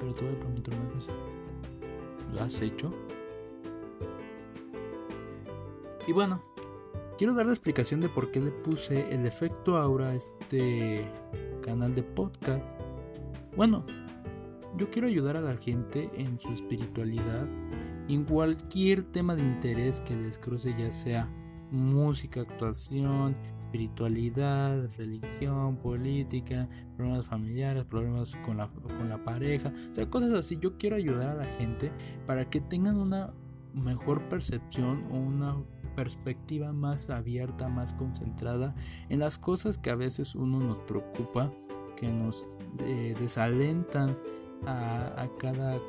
Pero te voy a preguntar una cosa. ¿Lo has hecho? Y bueno, quiero dar la explicación de por qué le puse el efecto aura a este canal de podcast. Bueno, yo quiero ayudar a la gente en su espiritualidad, en cualquier tema de interés que les cruce, ya sea música, actuación, espiritualidad, religión, política, problemas familiares, problemas con la, con la pareja, o sea, cosas así. Yo quiero ayudar a la gente para que tengan una mejor percepción o una perspectiva más abierta, más concentrada en las cosas que a veces uno nos preocupa, que nos eh, desalentan a, cada a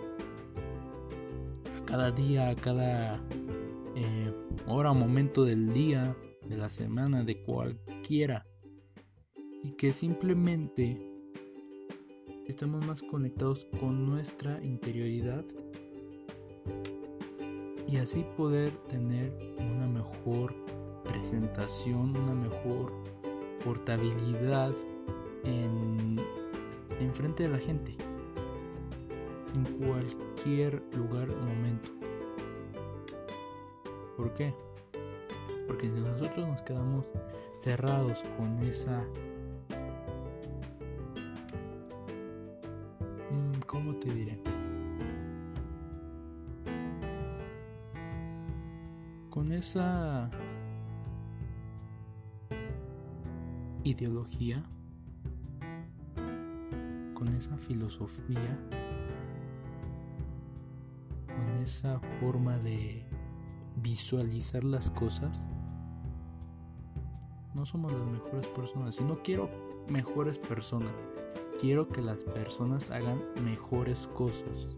cada día, a cada eh, hora momento del día, de la semana, de cualquiera. Y que simplemente estamos más conectados con nuestra interioridad y así poder tener una mejor presentación, una mejor portabilidad en, en frente de la gente en cualquier lugar o momento. ¿Por qué? Porque si nosotros nos quedamos cerrados con esa... Mm, ¿Cómo te diré? Con esa ideología, con esa filosofía, esa forma de visualizar las cosas, no somos las mejores personas. Y no quiero mejores personas, quiero que las personas hagan mejores cosas.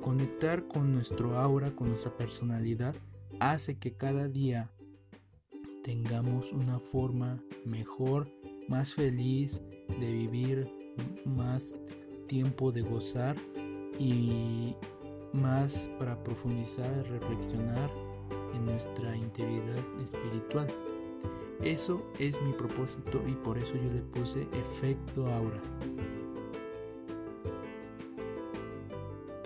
Conectar con nuestro aura, con nuestra personalidad, hace que cada día tengamos una forma mejor, más feliz de vivir, más tiempo de gozar y más para profundizar, reflexionar en nuestra integridad espiritual. Eso es mi propósito y por eso yo le puse efecto aura.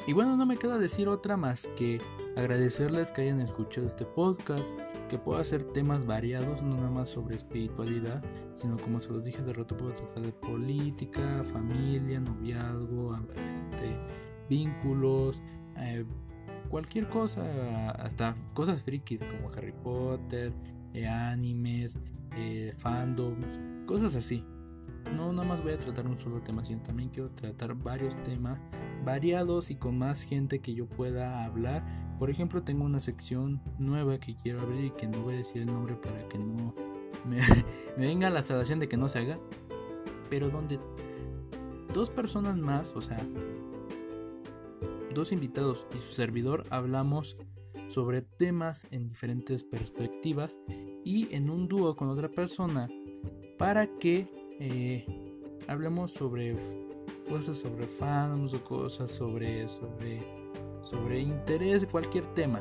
Y bueno, no me queda decir otra más que agradecerles que hayan escuchado este podcast, que puedo hacer temas variados, no nada más sobre espiritualidad, sino como se los dije hace rato, puedo tratar de política, familia, noviazgo, este, vínculos, eh, cualquier cosa, hasta cosas frikis como Harry Potter, eh, animes, eh, fandoms, cosas así. No nada más voy a tratar un solo tema, sino también quiero tratar varios temas variados y con más gente que yo pueda hablar. Por ejemplo, tengo una sección nueva que quiero abrir y que no voy a decir el nombre para que no me, <laughs> venga la salvación de que no se haga. Pero donde dos personas más, o sea, dos invitados y su servidor hablamos sobre temas en diferentes perspectivas y en un dúo con otra persona para que eh, hablemos sobre cosas sobre fans o cosas sobre, sobre, sobre interés cualquier tema.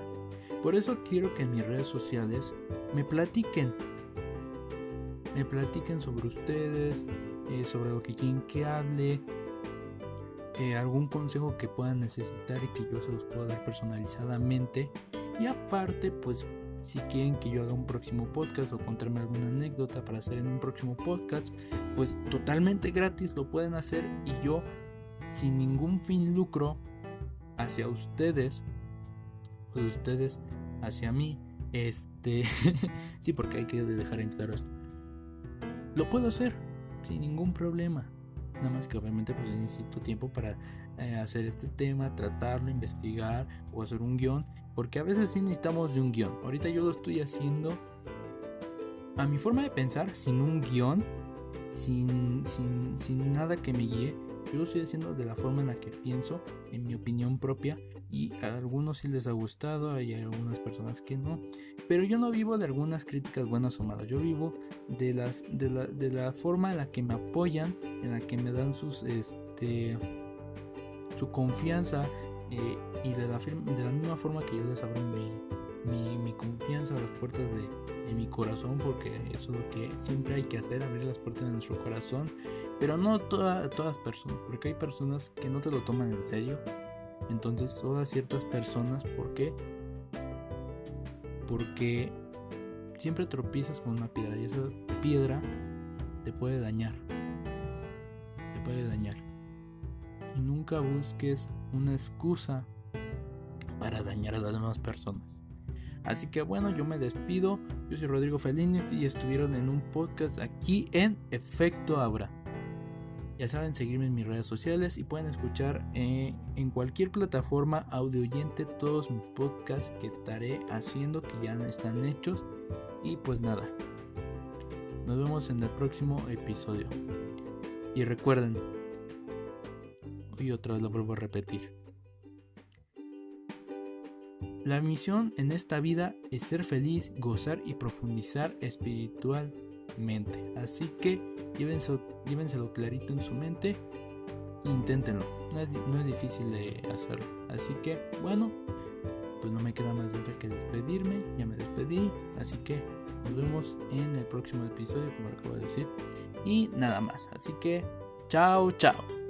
Por eso quiero que en mis redes sociales me platiquen. Me platiquen sobre ustedes, eh, sobre lo que quieren que hable, eh, algún consejo que puedan necesitar y que yo se los pueda dar personalizadamente. Y aparte, pues si quieren que yo haga un próximo podcast o contarme alguna anécdota para hacer en un próximo podcast, pues totalmente gratis lo pueden hacer y yo sin ningún fin lucro hacia ustedes o de ustedes hacia mí, este, <laughs> sí, porque hay que dejar en claro esto. Lo puedo hacer sin ningún problema. Nada más que obviamente pues necesito tiempo para eh, hacer este tema, tratarlo, investigar o hacer un guion. Porque a veces sí necesitamos de un guion. Ahorita yo lo estoy haciendo a mi forma de pensar, sin un guion, sin, sin, sin nada que me guíe. Yo lo estoy haciendo de la forma en la que pienso, en mi opinión propia. Y a algunos sí les ha gustado, hay algunas personas que no. Pero yo no vivo de algunas críticas buenas o malas. Yo vivo de, las, de, la, de la forma en la que me apoyan, en la que me dan sus, este, su confianza. Eh, y de la, de la misma forma que yo les abro mi, mi, confianza a las puertas de, de, mi corazón, porque eso es lo que siempre hay que hacer, abrir las puertas de nuestro corazón, pero no todas todas personas, porque hay personas que no te lo toman en serio, entonces a ciertas personas, ¿por qué? Porque siempre tropiezas con una piedra y esa piedra te puede dañar, te puede dañar. Y nunca busques una excusa para dañar a las demás personas. Así que bueno, yo me despido. Yo soy Rodrigo Fellini y estuvieron en un podcast aquí en Efecto Abra. Ya saben, seguirme en mis redes sociales y pueden escuchar eh, en cualquier plataforma audio oyente todos mis podcasts que estaré haciendo, que ya están hechos. Y pues nada, nos vemos en el próximo episodio. Y recuerden, y otra vez lo vuelvo a repetir la misión en esta vida es ser feliz, gozar y profundizar espiritualmente. Así que llévenselo, llévenselo clarito en su mente. Inténtenlo. No es, no es difícil de hacerlo. Así que, bueno, pues no me queda más de que despedirme. Ya me despedí. Así que nos vemos en el próximo episodio, como acabo de decir. Y nada más. Así que, chao, chao.